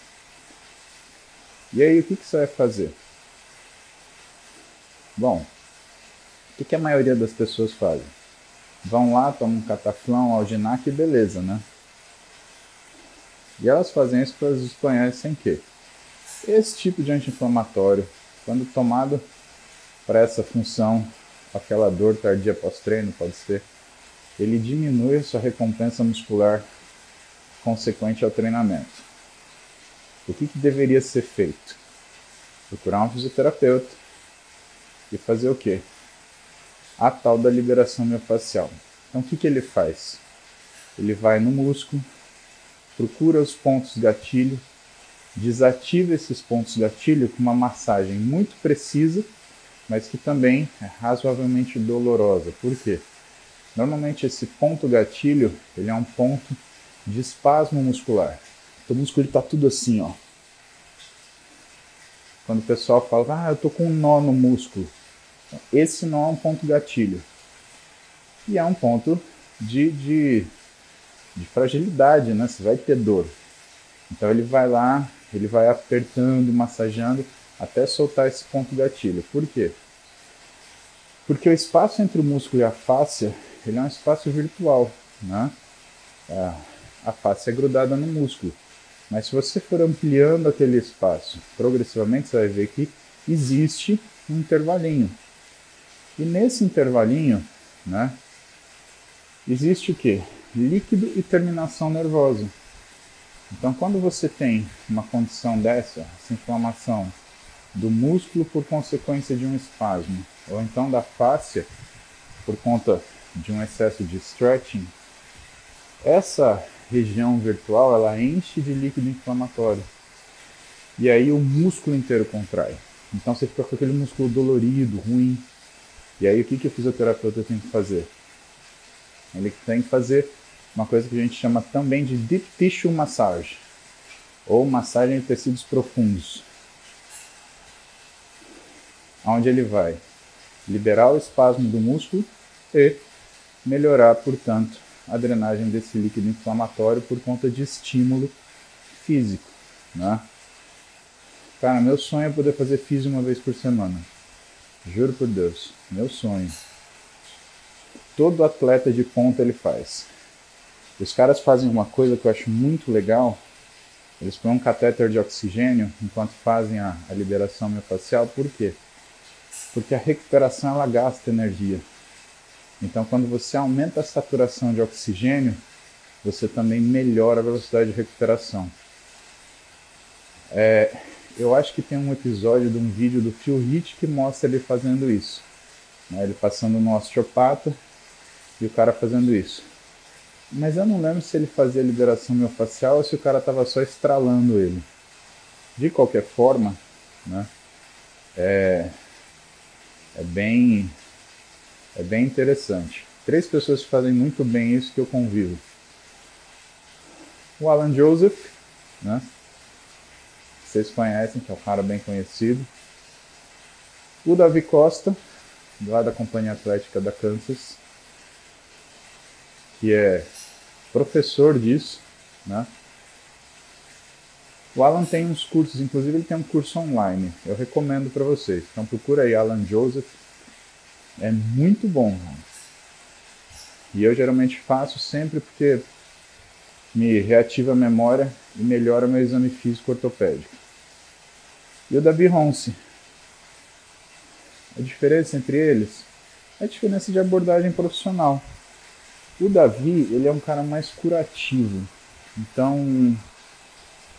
E aí o que, que você vai fazer? Bom, o que, que a maioria das pessoas fazem? Vão lá, tomam um cataflão, alginac e beleza, né? E elas fazem isso para os espanhóis sem quê? Esse tipo de anti-inflamatório, quando tomado para essa função, aquela dor tardia pós-treino, pode ser, ele diminui a sua recompensa muscular consequente ao treinamento. O que, que deveria ser feito? Procurar um fisioterapeuta e fazer o quê? A tal da liberação miofascial. Então o que, que ele faz? Ele vai no músculo, procura os pontos gatilho, desativa esses pontos gatilho com uma massagem muito precisa, mas que também é razoavelmente dolorosa. Por quê? Normalmente esse ponto gatilho ele é um ponto de espasmo muscular. Então, o músculo está tudo assim, ó. Quando o pessoal fala, ah, eu tô com um nó no músculo. Esse nó é um ponto gatilho. E é um ponto de, de, de fragilidade, né? Você vai ter dor. Então ele vai lá, ele vai apertando, massageando até soltar esse ponto gatilho. Por quê? Porque o espaço entre o músculo e a fáscia, ele é um espaço virtual, né? É, a face é grudada no músculo. Mas se você for ampliando aquele espaço progressivamente, você vai ver que existe um intervalinho. E nesse intervalinho, né, existe o que? Líquido e terminação nervosa. Então, quando você tem uma condição dessa, essa inflamação do músculo por consequência de um espasmo, ou então da fáscia por conta de um excesso de stretching, essa região virtual ela enche de líquido inflamatório. E aí o músculo inteiro contrai. Então você fica com aquele músculo dolorido, ruim, e aí o que, que o fisioterapeuta tem que fazer? Ele tem que fazer uma coisa que a gente chama também de deep tissue massage, ou massagem de tecidos profundos. Onde ele vai liberar o espasmo do músculo e melhorar, portanto, a drenagem desse líquido inflamatório por conta de estímulo físico, né? Cara, meu sonho é poder fazer físico uma vez por semana. Juro por Deus, meu sonho. Todo atleta de ponta ele faz. Os caras fazem uma coisa que eu acho muito legal. Eles põem um catéter de oxigênio enquanto fazem a, a liberação miofascial. Por quê? Porque a recuperação ela gasta energia. Então, quando você aumenta a saturação de oxigênio, você também melhora a velocidade de recuperação. É, eu acho que tem um episódio de um vídeo do Phil Heath que mostra ele fazendo isso. Né? Ele passando no osteopata e o cara fazendo isso. Mas eu não lembro se ele fazia liberação miofascial ou se o cara estava só estralando ele. De qualquer forma, né? É, é bem é bem interessante. Três pessoas que fazem muito bem isso que eu convivo. O Alan Joseph, né? Vocês conhecem, que é um cara bem conhecido. O Davi Costa, lá da Companhia Atlética da Kansas, que é professor disso, né? O Alan tem uns cursos, inclusive ele tem um curso online. Eu recomendo para vocês. Então procura aí Alan Joseph. É muito bom. E eu geralmente faço sempre porque me reativa a memória e melhora meu exame físico ortopédico e o Davi Ronce. A diferença entre eles é a diferença de abordagem profissional. O Davi, ele é um cara mais curativo. Então,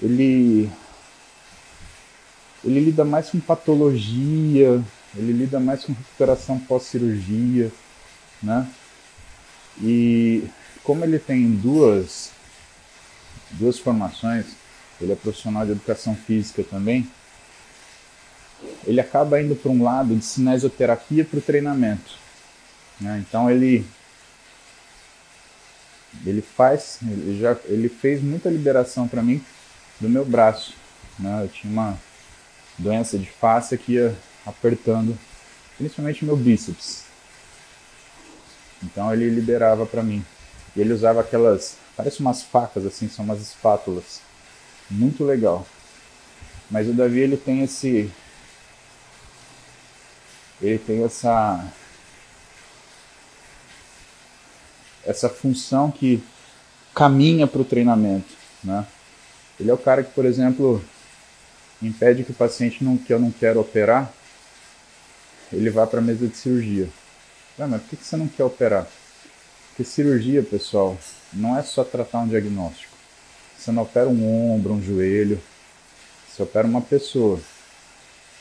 ele ele lida mais com patologia, ele lida mais com recuperação pós-cirurgia, né? E como ele tem duas duas formações, ele é profissional de educação física também, ele acaba indo para um lado de cinesioterapia para o treinamento. Né? Então ele ele faz, ele já ele fez muita liberação para mim do meu braço. Né? Eu tinha uma doença de face que ia apertando, principalmente meu bíceps. Então ele liberava para mim. E ele usava aquelas, parece umas facas assim, são umas espátulas. Muito legal. Mas o Davi ele tem esse ele tem essa essa função que caminha para o treinamento, né? Ele é o cara que, por exemplo, impede que o paciente não, que eu não quero operar, ele vá para a mesa de cirurgia. Ah, mas por que você não quer operar? Porque cirurgia, pessoal, não é só tratar um diagnóstico. Você não opera um ombro, um joelho, você opera uma pessoa.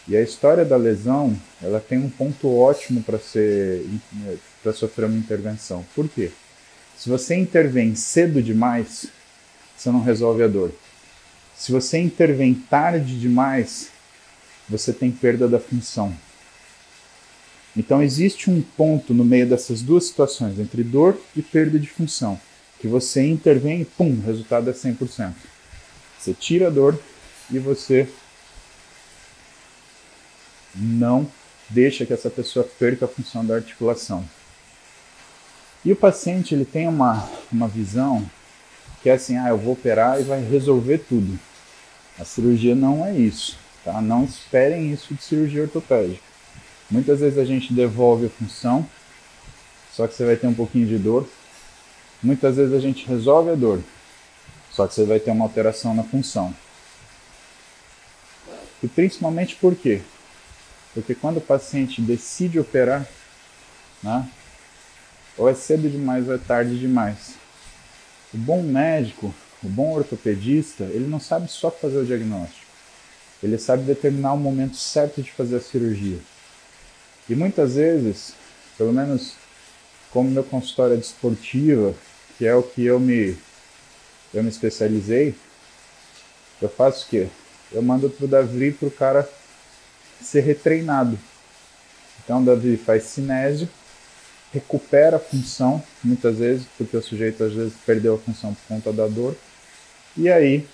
E a história da lesão, ela tem um ponto ótimo para ser para sofrer uma intervenção. Por quê? Se você intervém cedo demais, você não resolve a dor. Se você intervém tarde demais, você tem perda da função. Então existe um ponto no meio dessas duas situações, entre dor e perda de função, que você intervém e pum, o resultado é 100%. Você tira a dor e você não deixa que essa pessoa perca a função da articulação. E o paciente ele tem uma, uma visão que é assim, ah, eu vou operar e vai resolver tudo. A cirurgia não é isso, tá? Não esperem isso de cirurgia ortopédica. Muitas vezes a gente devolve a função, só que você vai ter um pouquinho de dor. Muitas vezes a gente resolve a dor, só que você vai ter uma alteração na função. E principalmente por quê? Porque quando o paciente decide operar, né, ou é cedo demais ou é tarde demais. O bom médico, o bom ortopedista, ele não sabe só fazer o diagnóstico. Ele sabe determinar o momento certo de fazer a cirurgia. E muitas vezes, pelo menos como meu consultório é desportiva, que é o que eu me, eu me especializei, eu faço o quê? Eu mando pro Davi pro cara ser retreinado. Então, Davi faz cinésio, recupera a função, muitas vezes, porque o sujeito às vezes perdeu a função por conta da dor, e aí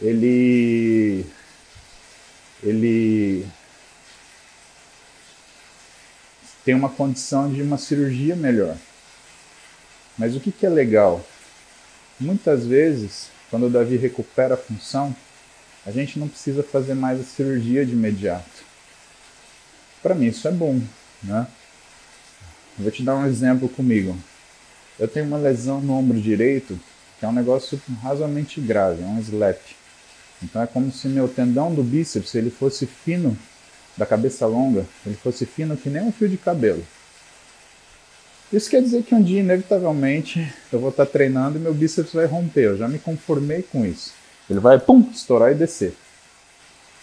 ele ele tem uma condição de uma cirurgia melhor. Mas o que, que é legal? Muitas vezes, quando o Davi recupera a função, a gente não precisa fazer mais a cirurgia de imediato. Para mim isso é bom, né? Vou te dar um exemplo comigo. Eu tenho uma lesão no ombro direito, que é um negócio razoavelmente grave, é um slap. Então é como se meu tendão do bíceps ele fosse fino, da cabeça longa, ele fosse fino que nem um fio de cabelo. Isso quer dizer que um dia, inevitavelmente, eu vou estar treinando e meu bíceps vai romper. Eu já me conformei com isso. Ele vai, pum, estourar e descer.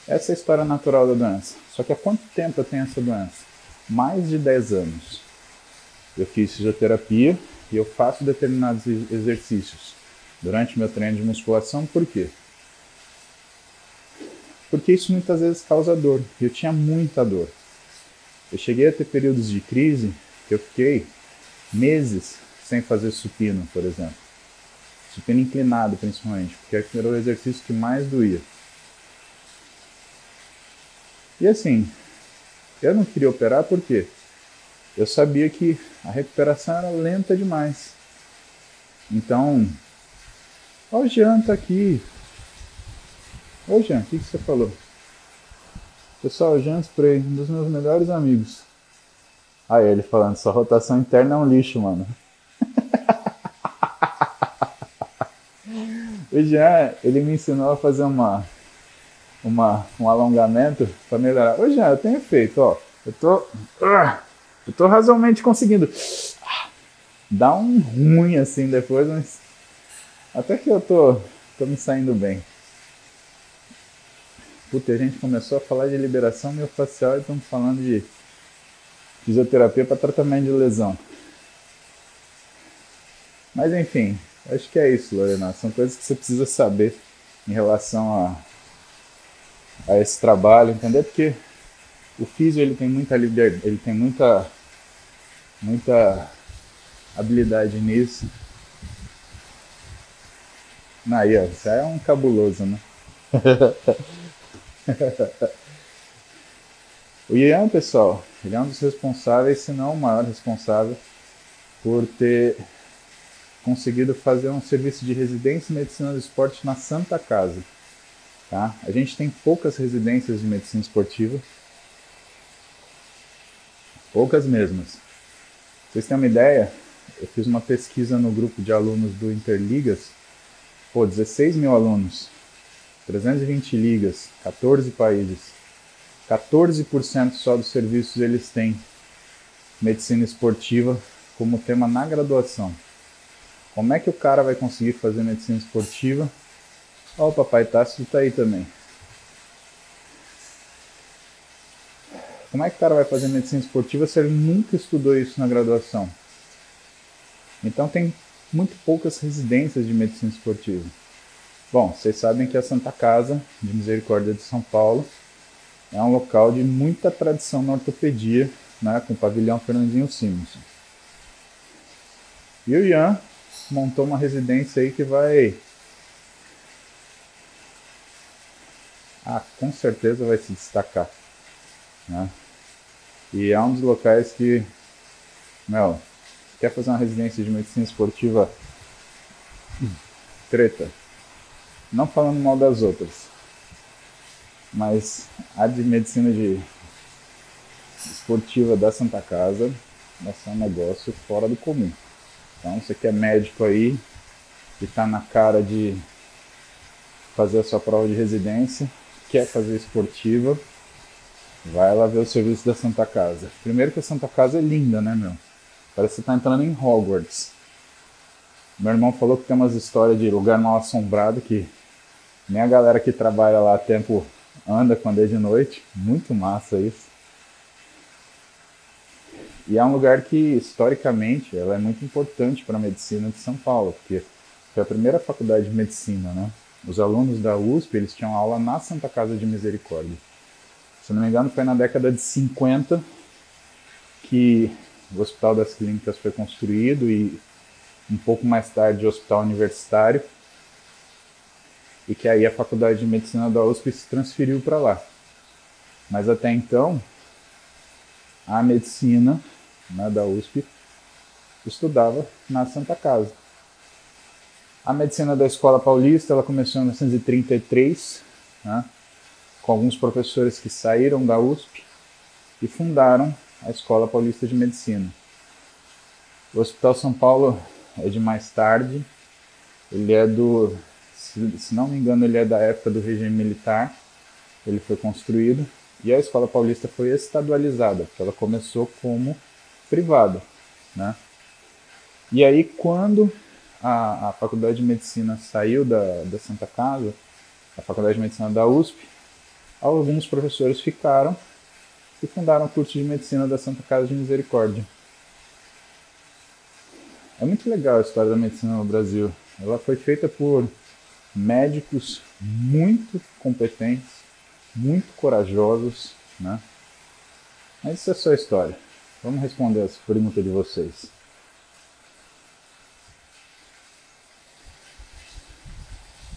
Essa é a história natural da doença. Só que há quanto tempo eu tenho essa doença? Mais de 10 anos. Eu fiz fisioterapia e eu faço determinados exercícios durante meu treino de musculação. Por quê? Porque isso muitas vezes causa dor. Eu tinha muita dor. Eu cheguei a ter períodos de crise que eu fiquei meses sem fazer supino, por exemplo. Supino inclinado, principalmente, porque era o exercício que mais doía. E assim, eu não queria operar porque eu sabia que a recuperação era lenta demais. Então, ó o Jean tá aqui. Ô Jean, o que, que você falou? Pessoal, o Jean Spray, um dos meus melhores amigos. Aí ele falando, sua rotação interna é um lixo, mano. O Jean, ele me ensinou a fazer uma, uma, um alongamento para melhorar. Ô Jean, eu tenho feito, ó. Eu tô. Eu tô razoavelmente conseguindo. Dá um ruim assim depois, mas. Até que eu tô, tô me saindo bem. Puta, a gente começou a falar de liberação miofascial e estamos falando de fisioterapia para tratamento de lesão. Mas enfim, acho que é isso, Lorena. São coisas que você precisa saber em relação a, a esse trabalho, entender? Porque o físio ele tem muita liberdade, ele tem muita muita habilidade nisso. Aí, ó, isso é um cabuloso, né? *laughs* o Ian, pessoal, ele é um dos responsáveis, se não o maior responsável, por ter conseguido fazer um serviço de residência em medicina do esporte na Santa Casa. Tá? A gente tem poucas residências de medicina esportiva, poucas mesmas. Pra vocês terem uma ideia, eu fiz uma pesquisa no grupo de alunos do Interligas, pô, 16 mil alunos, 320 ligas, 14 países. 14% só dos serviços eles têm medicina esportiva como tema na graduação. Como é que o cara vai conseguir fazer medicina esportiva? Ó, o papai Tássio tá aí também. Como é que o cara vai fazer medicina esportiva se ele nunca estudou isso na graduação? Então tem muito poucas residências de medicina esportiva. Bom, vocês sabem que a Santa Casa de Misericórdia de São Paulo é um local de muita tradição na ortopedia, né, com o pavilhão Fernandinho Simonson. E o Ian montou uma residência aí que vai. Ah, com certeza vai se destacar. Né? E é um dos locais que, meu, quer fazer uma residência de medicina esportiva treta. Não falando mal das outras, mas a de medicina de esportiva da Santa Casa vai ser um negócio fora do comum. Então, você que é médico aí e está na cara de fazer a sua prova de residência, quer fazer esportiva, vai lá ver o serviço da Santa Casa. Primeiro que a Santa Casa é linda, né, meu? Parece que você tá entrando em Hogwarts. Meu irmão falou que tem umas histórias de lugar mal assombrado que nem a galera que trabalha lá a tempo anda quando é de noite. Muito massa isso. E é um lugar que, historicamente, ela é muito importante para a medicina de São Paulo, porque foi a primeira faculdade de medicina, né? Os alunos da USP, eles tinham aula na Santa Casa de Misericórdia. Se não me engano, foi na década de 50 que o Hospital das Clínicas foi construído e um pouco mais tarde o Hospital Universitário e que aí a Faculdade de Medicina da USP se transferiu para lá. Mas até então, a medicina né, da USP estudava na Santa Casa. A medicina da Escola Paulista ela começou em 1933, né, com alguns professores que saíram da USP e fundaram a Escola Paulista de Medicina. O Hospital São Paulo é de mais tarde, ele é do, se, se não me engano, ele é da época do regime militar, ele foi construído e a Escola Paulista foi estadualizada, porque ela começou como privada, né? E aí quando a, a Faculdade de Medicina saiu da, da Santa Casa, a Faculdade de Medicina da USP, alguns professores ficaram e fundaram o curso de Medicina da Santa Casa de Misericórdia. É muito legal a história da medicina no Brasil. Ela foi feita por médicos muito competentes, muito corajosos, né? Mas isso é só história. Vamos responder as perguntas de vocês.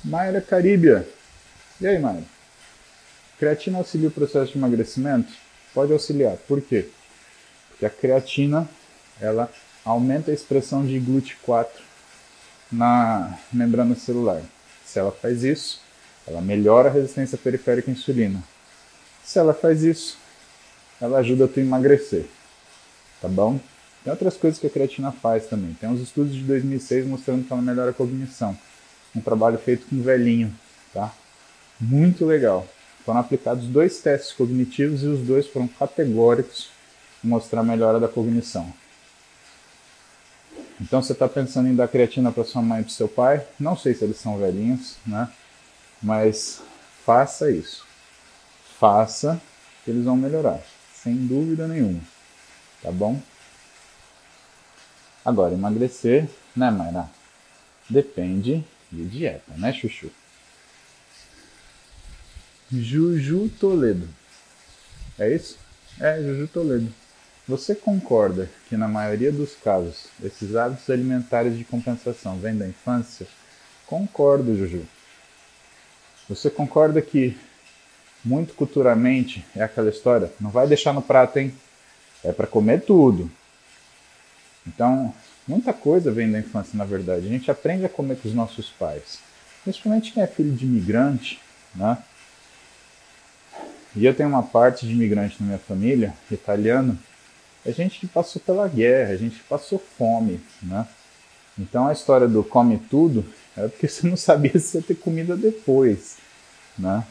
Mayra Caríbia. E aí, Mayra? Creatina auxilia o processo de emagrecimento? Pode auxiliar. Por quê? Porque a creatina, ela aumenta a expressão de GLUT4 na membrana celular. Se ela faz isso, ela melhora a resistência periférica à insulina. Se ela faz isso, ela ajuda a tu emagrecer. Tá bom? Tem outras coisas que a creatina faz também. Tem uns estudos de 2006 mostrando que ela melhora a cognição um trabalho feito com um velhinho, tá? Muito legal. Foram aplicados dois testes cognitivos e os dois foram categóricos em mostrar a melhora da cognição. Então você está pensando em dar creatina para sua mãe e para seu pai? Não sei se eles são velhinhos, né? Mas faça isso. Faça que eles vão melhorar, sem dúvida nenhuma. Tá bom? Agora, emagrecer, né, Mayra? Depende de dieta, né, Chuchu? Juju Toledo. É isso? É, Juju Toledo. Você concorda que na maioria dos casos esses hábitos alimentares de compensação vêm da infância? Concordo, Juju. Você concorda que muito culturalmente é aquela história, não vai deixar no prato, hein? É para comer tudo. Então, Muita coisa vem da infância, na verdade. A gente aprende a comer com os nossos pais. Principalmente quem é filho de imigrante, né? E eu tenho uma parte de imigrante na minha família, italiano, a gente que passou pela guerra, a gente que passou fome, né? Então a história do come tudo é porque você não sabia se ia ter comida depois, né?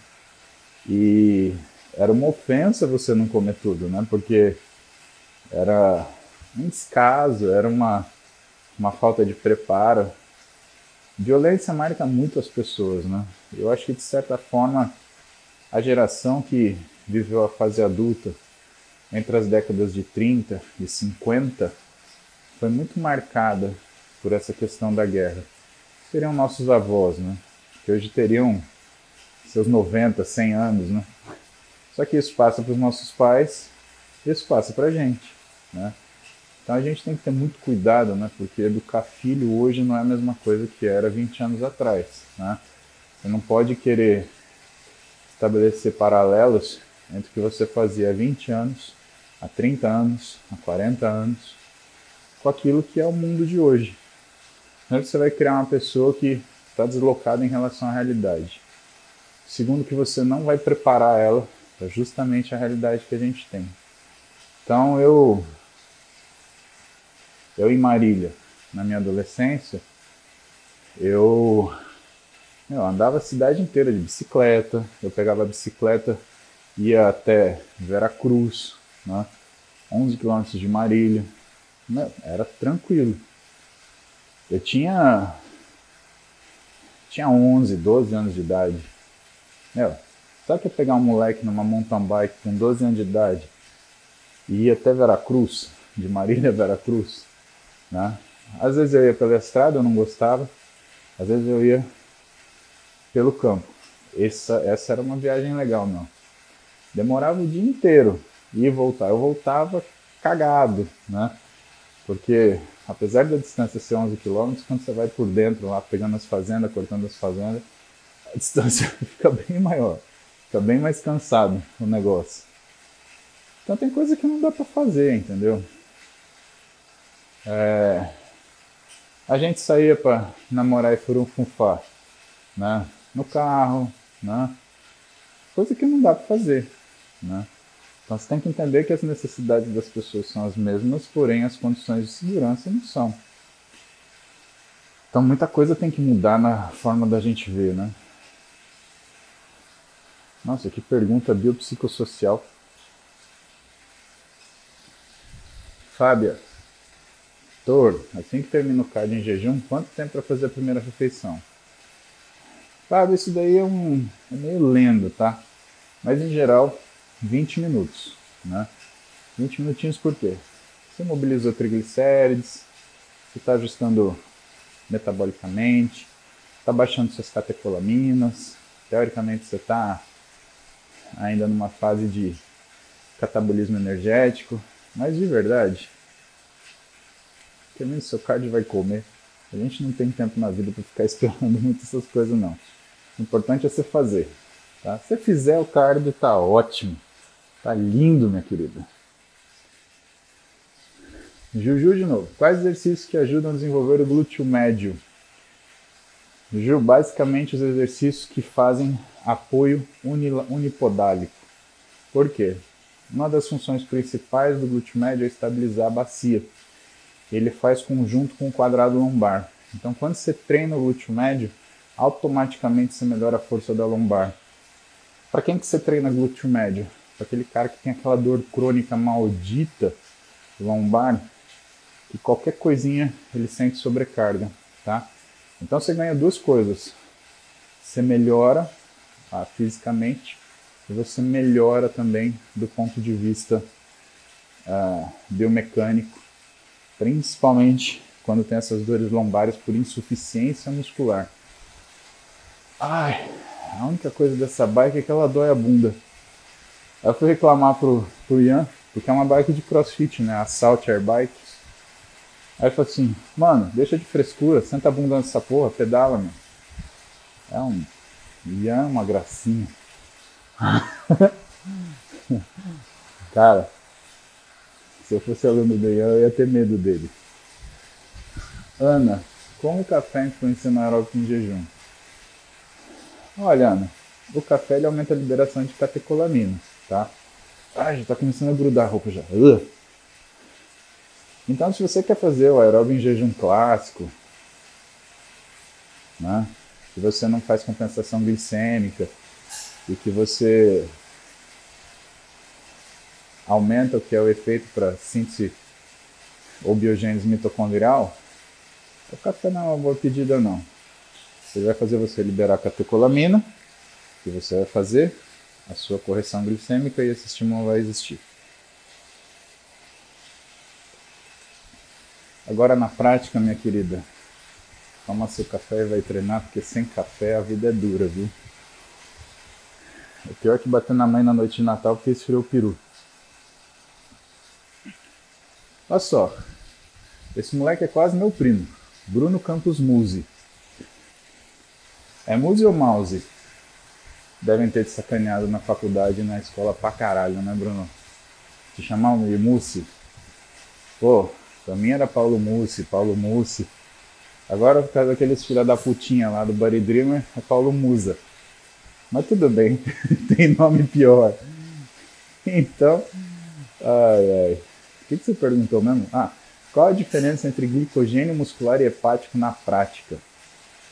E era uma ofensa você não comer tudo, né? Porque era um descaso, era uma uma falta de preparo. Violência marca muito as pessoas, né? Eu acho que de certa forma a geração que viveu a fase adulta entre as décadas de 30 e 50 foi muito marcada por essa questão da guerra. Seriam nossos avós, né? Que hoje teriam seus 90, 100 anos, né? Só que isso passa para os nossos pais, isso passa para a gente, né? Então a gente tem que ter muito cuidado, né? Porque educar filho hoje não é a mesma coisa que era 20 anos atrás, né? Você não pode querer estabelecer paralelos entre o que você fazia há 20 anos, há 30 anos, há 40 anos, com aquilo que é o mundo de hoje. Você vai criar uma pessoa que está deslocada em relação à realidade. Segundo que você não vai preparar ela para justamente a realidade que a gente tem. Então eu eu em Marília, na minha adolescência, eu, eu andava a cidade inteira de bicicleta, eu pegava a bicicleta, ia até Veracruz, né? 11 quilômetros de Marília, né? era tranquilo. Eu tinha tinha 11, 12 anos de idade. Meu, sabe que eu pegar um moleque numa mountain bike com 12 anos de idade e ir até Veracruz, de Marília a Veracruz? Né? Às vezes eu ia pela estrada, eu não gostava. Às vezes eu ia pelo campo. Essa, essa era uma viagem legal, não. Demorava o dia inteiro ir e voltar. Eu voltava cagado, né? Porque apesar da distância ser 11 km, quando você vai por dentro lá, pegando as fazendas, cortando as fazendas, a *laughs* distância fica bem maior. Fica bem mais cansado o negócio. Então tem coisa que não dá para fazer, entendeu? É, a gente saía para namorar e furunfunfar, né? No carro, né? Coisa que não dá para fazer, né? Então você tem que entender que as necessidades das pessoas são as mesmas, porém as condições de segurança não são. Então muita coisa tem que mudar na forma da gente ver, né? Nossa, que pergunta biopsicossocial. Fábia, Tor, assim que termina o card em jejum, quanto tempo para fazer a primeira refeição? Fábio, isso daí é, um, é meio lendo, tá? Mas em geral, 20 minutos, né? 20 minutinhos por quê? Você mobilizou triglicérides, você está ajustando metabolicamente, está baixando suas catecolaminas, teoricamente você está ainda numa fase de catabolismo energético, mas de verdade, termina seu cardio vai comer. A gente não tem tempo na vida para ficar *laughs* esperando muito essas coisas não. O importante é você fazer. Tá? Se você fizer o cardio, tá ótimo. Tá lindo, minha querida. Juju de novo. Quais exercícios que ajudam a desenvolver o glúteo médio? Ju, basicamente os exercícios que fazem apoio unipodálico. Por quê? Uma das funções principais do glúteo médio é estabilizar a bacia. Ele faz conjunto com o quadrado lombar. Então, quando você treina o glúteo médio, automaticamente você melhora a força da lombar. Para quem que você treina glúteo médio? Para aquele cara que tem aquela dor crônica maldita lombar, que qualquer coisinha ele sente sobrecarga, tá? Então você ganha duas coisas. Você melhora ah, fisicamente e você melhora também do ponto de vista ah, biomecânico, principalmente quando tem essas dores lombares por insuficiência muscular. Ai, a única coisa dessa bike é que ela dói a bunda. Aí eu fui reclamar pro, pro Ian, porque é uma bike de crossfit, né? A Salt Air Bike. Aí ele falou assim, mano, deixa de frescura, senta a bunda nessa porra, pedala, meu. É um. Ian é uma gracinha. *laughs* Cara, se eu fosse aluno do Ian, eu ia ter medo dele. Ana, como o café influencia no aeróbico em jejum? Olha, Ana, o café ele aumenta a liberação de catecolaminas, tá? Ah, já tá começando a grudar a roupa já. Então, se você quer fazer o aeróbio em jejum clássico, né? que você não faz compensação glicêmica e que você aumenta o que é o efeito para síntese ou biogênese mitocondrial, o café não é uma boa pedida não. Ele vai fazer você liberar catecolamina, que você vai fazer a sua correção glicêmica e esse estímulo vai existir. Agora na prática, minha querida, toma seu café e vai treinar, porque sem café a vida é dura, viu? É pior que bater na mãe na noite de Natal porque esfriou o peru. Olha só, esse moleque é quase meu primo, Bruno Campos Muse. É Muse ou Mouse? Devem ter te sacaneado na faculdade e na escola pra caralho, né, Bruno? Te chamavam de Mussi? Pô, pra mim era Paulo Mussi, Paulo Mussi. Agora, por causa daqueles filha da putinha lá do Buddy Dreamer, é Paulo Musa. Mas tudo bem, *laughs* tem nome pior. Então, ai ai. Que, que você perguntou mesmo? Ah, qual a diferença entre glicogênio muscular e hepático na prática?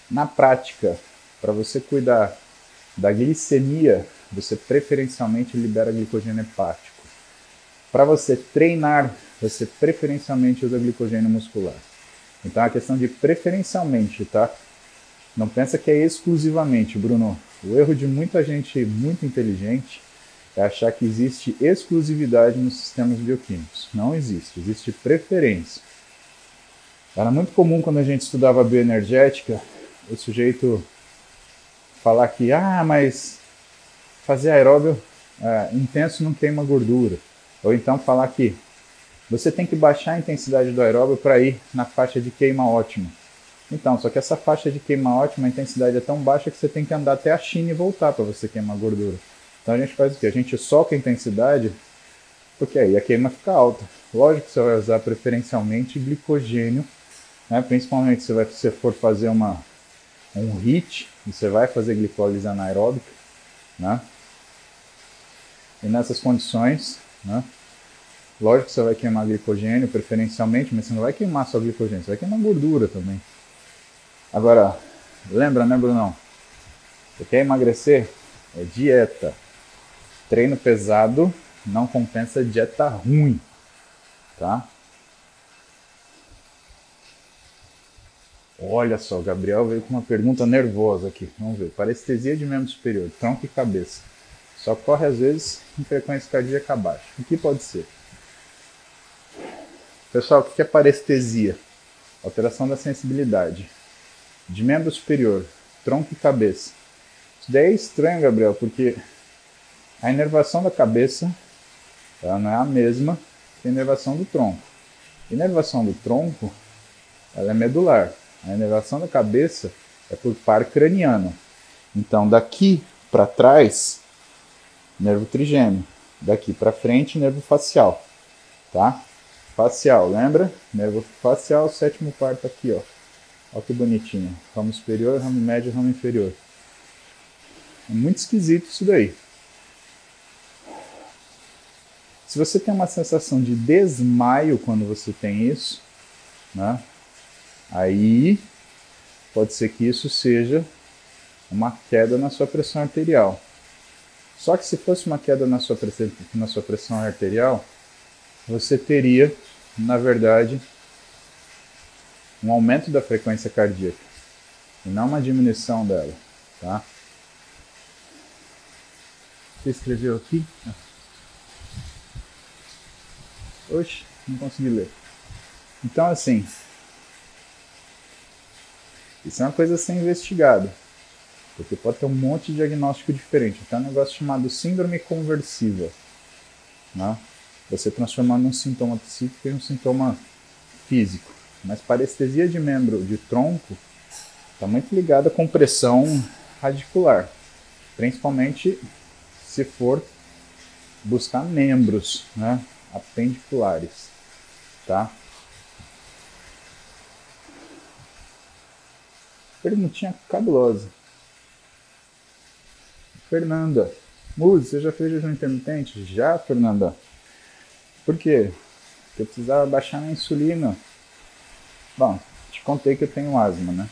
Na prática, para você cuidar da glicemia, você preferencialmente libera glicogênio hepático. Para você treinar, você preferencialmente usa glicogênio muscular. Então é a questão de preferencialmente, tá? Não pensa que é exclusivamente, Bruno. O erro de muita gente muito inteligente é achar que existe exclusividade nos sistemas bioquímicos. Não existe, existe preferência. Era muito comum quando a gente estudava bioenergética, o sujeito falar que, ah, mas fazer aeróbio é, intenso não queima gordura. Ou então falar que você tem que baixar a intensidade do aeróbio para ir na faixa de queima ótima. Então, só que essa faixa de queima ótima, a intensidade é tão baixa que você tem que andar até a China e voltar para você queimar gordura. Então a gente faz o que? A gente soca a intensidade porque aí a queima fica alta. Lógico que você vai usar preferencialmente glicogênio, né? principalmente se você for fazer uma, um HIT, você vai fazer glicólise anaeróbica, né? E nessas condições, né? Lógico que você vai queimar glicogênio preferencialmente, mas você não vai queimar só glicogênio, você vai queimar gordura também. Agora, lembra, né, Brunão? Você quer emagrecer? É dieta. Treino pesado não compensa dieta ruim, tá? Olha só, o Gabriel veio com uma pergunta nervosa aqui. Vamos ver. Parestesia de membro superior, tronco e cabeça. Só corre às vezes em frequência cardíaca baixa. O que pode ser? Pessoal, o que é parestesia? Alteração da sensibilidade. De membro superior, tronco e cabeça. Isso daí é estranho, Gabriel, porque a inervação da cabeça ela não é a mesma que a inervação do tronco. A inervação do tronco ela é medular. A inervação da cabeça é por par craniano. Então, daqui para trás, nervo trigêmeo. Daqui para frente, nervo facial. Tá? Facial, lembra? Nervo facial, sétimo quarto aqui, ó. Olha que bonitinho. Ramo superior, ramo médio, ramo inferior. É muito esquisito isso daí. Se você tem uma sensação de desmaio quando você tem isso, né? Aí pode ser que isso seja uma queda na sua pressão arterial. Só que se fosse uma queda na sua pressão, na sua pressão arterial, você teria, na verdade, um aumento da frequência cardíaca e não uma diminuição dela, tá? Você escreveu aqui? Oxe, não consegui ler. Então, assim, isso é uma coisa a ser investigada. Porque pode ter um monte de diagnóstico diferente. Tem um negócio chamado síndrome conversiva. Né? Você transformando um sintoma psíquico em um sintoma físico. Mas parestesia de membro de tronco está muito ligada com pressão radicular. Principalmente se for buscar membros né, apendiculares. Tá? Perguntinha cabulosa. Fernanda. Muzi, você já fez jejum intermitente? Já, Fernanda. Por quê? Porque eu precisava baixar a insulina. Bom, te contei que eu tenho asma, né?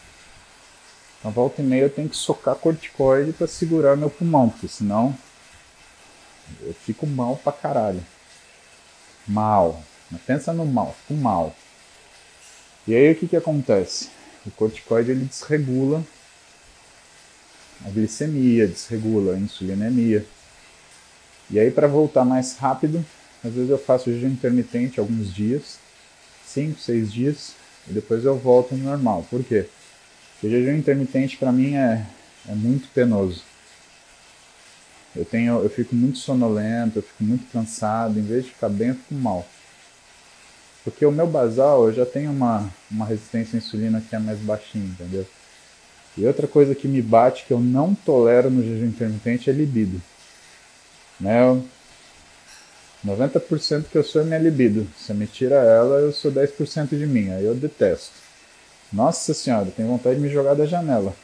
Então, volta e meia eu tenho que socar corticoide para segurar meu pulmão, porque senão eu fico mal pra caralho. Mal. Pensa no mal, fico mal. E aí o que que acontece? O corticoide ele desregula a glicemia, desregula a insulinemia. E aí para voltar mais rápido, às vezes eu faço jejum intermitente alguns dias, 5, 6 dias, e depois eu volto no normal. Por quê? Porque jejum intermitente para mim é, é muito penoso. Eu, tenho, eu fico muito sonolento, eu fico muito cansado, em vez de ficar bem, eu fico mal. Porque o meu basal, eu já tenho uma, uma resistência à insulina que é mais baixinha, entendeu? E outra coisa que me bate, que eu não tolero no jejum intermitente, é libido. Né? 90% que eu sou é minha libido. Se me tira ela, eu sou 10% de mim. Aí eu detesto. Nossa senhora, tenho vontade de me jogar da janela.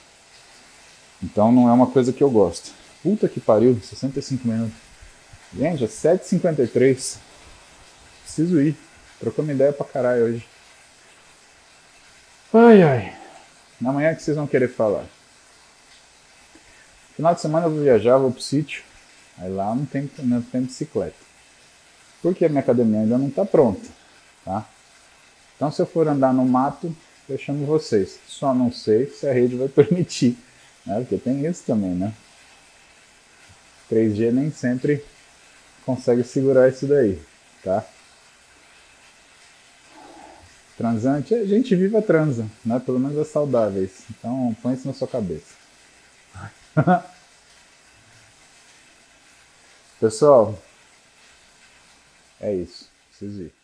Então não é uma coisa que eu gosto. Puta que pariu, 65 minutos. Gente, é 7h53. Preciso ir. Trocou uma ideia pra caralho hoje. Ai, ai. Amanhã que vocês vão querer falar? Final de semana eu vou viajar, vou pro sítio. Aí lá não tem, não tem bicicleta. Porque a minha academia ainda não está pronta. Tá? Então se eu for andar no mato, eu chamo vocês. Só não sei se a rede vai *laughs* permitir. Né? Porque tem isso também, né? 3G nem sempre consegue segurar isso daí. Tá? Transante, a gente viva transa, né? Pelo menos é saudáveis. Então põe isso na sua cabeça. *laughs* Pessoal, é isso. Preciso ir.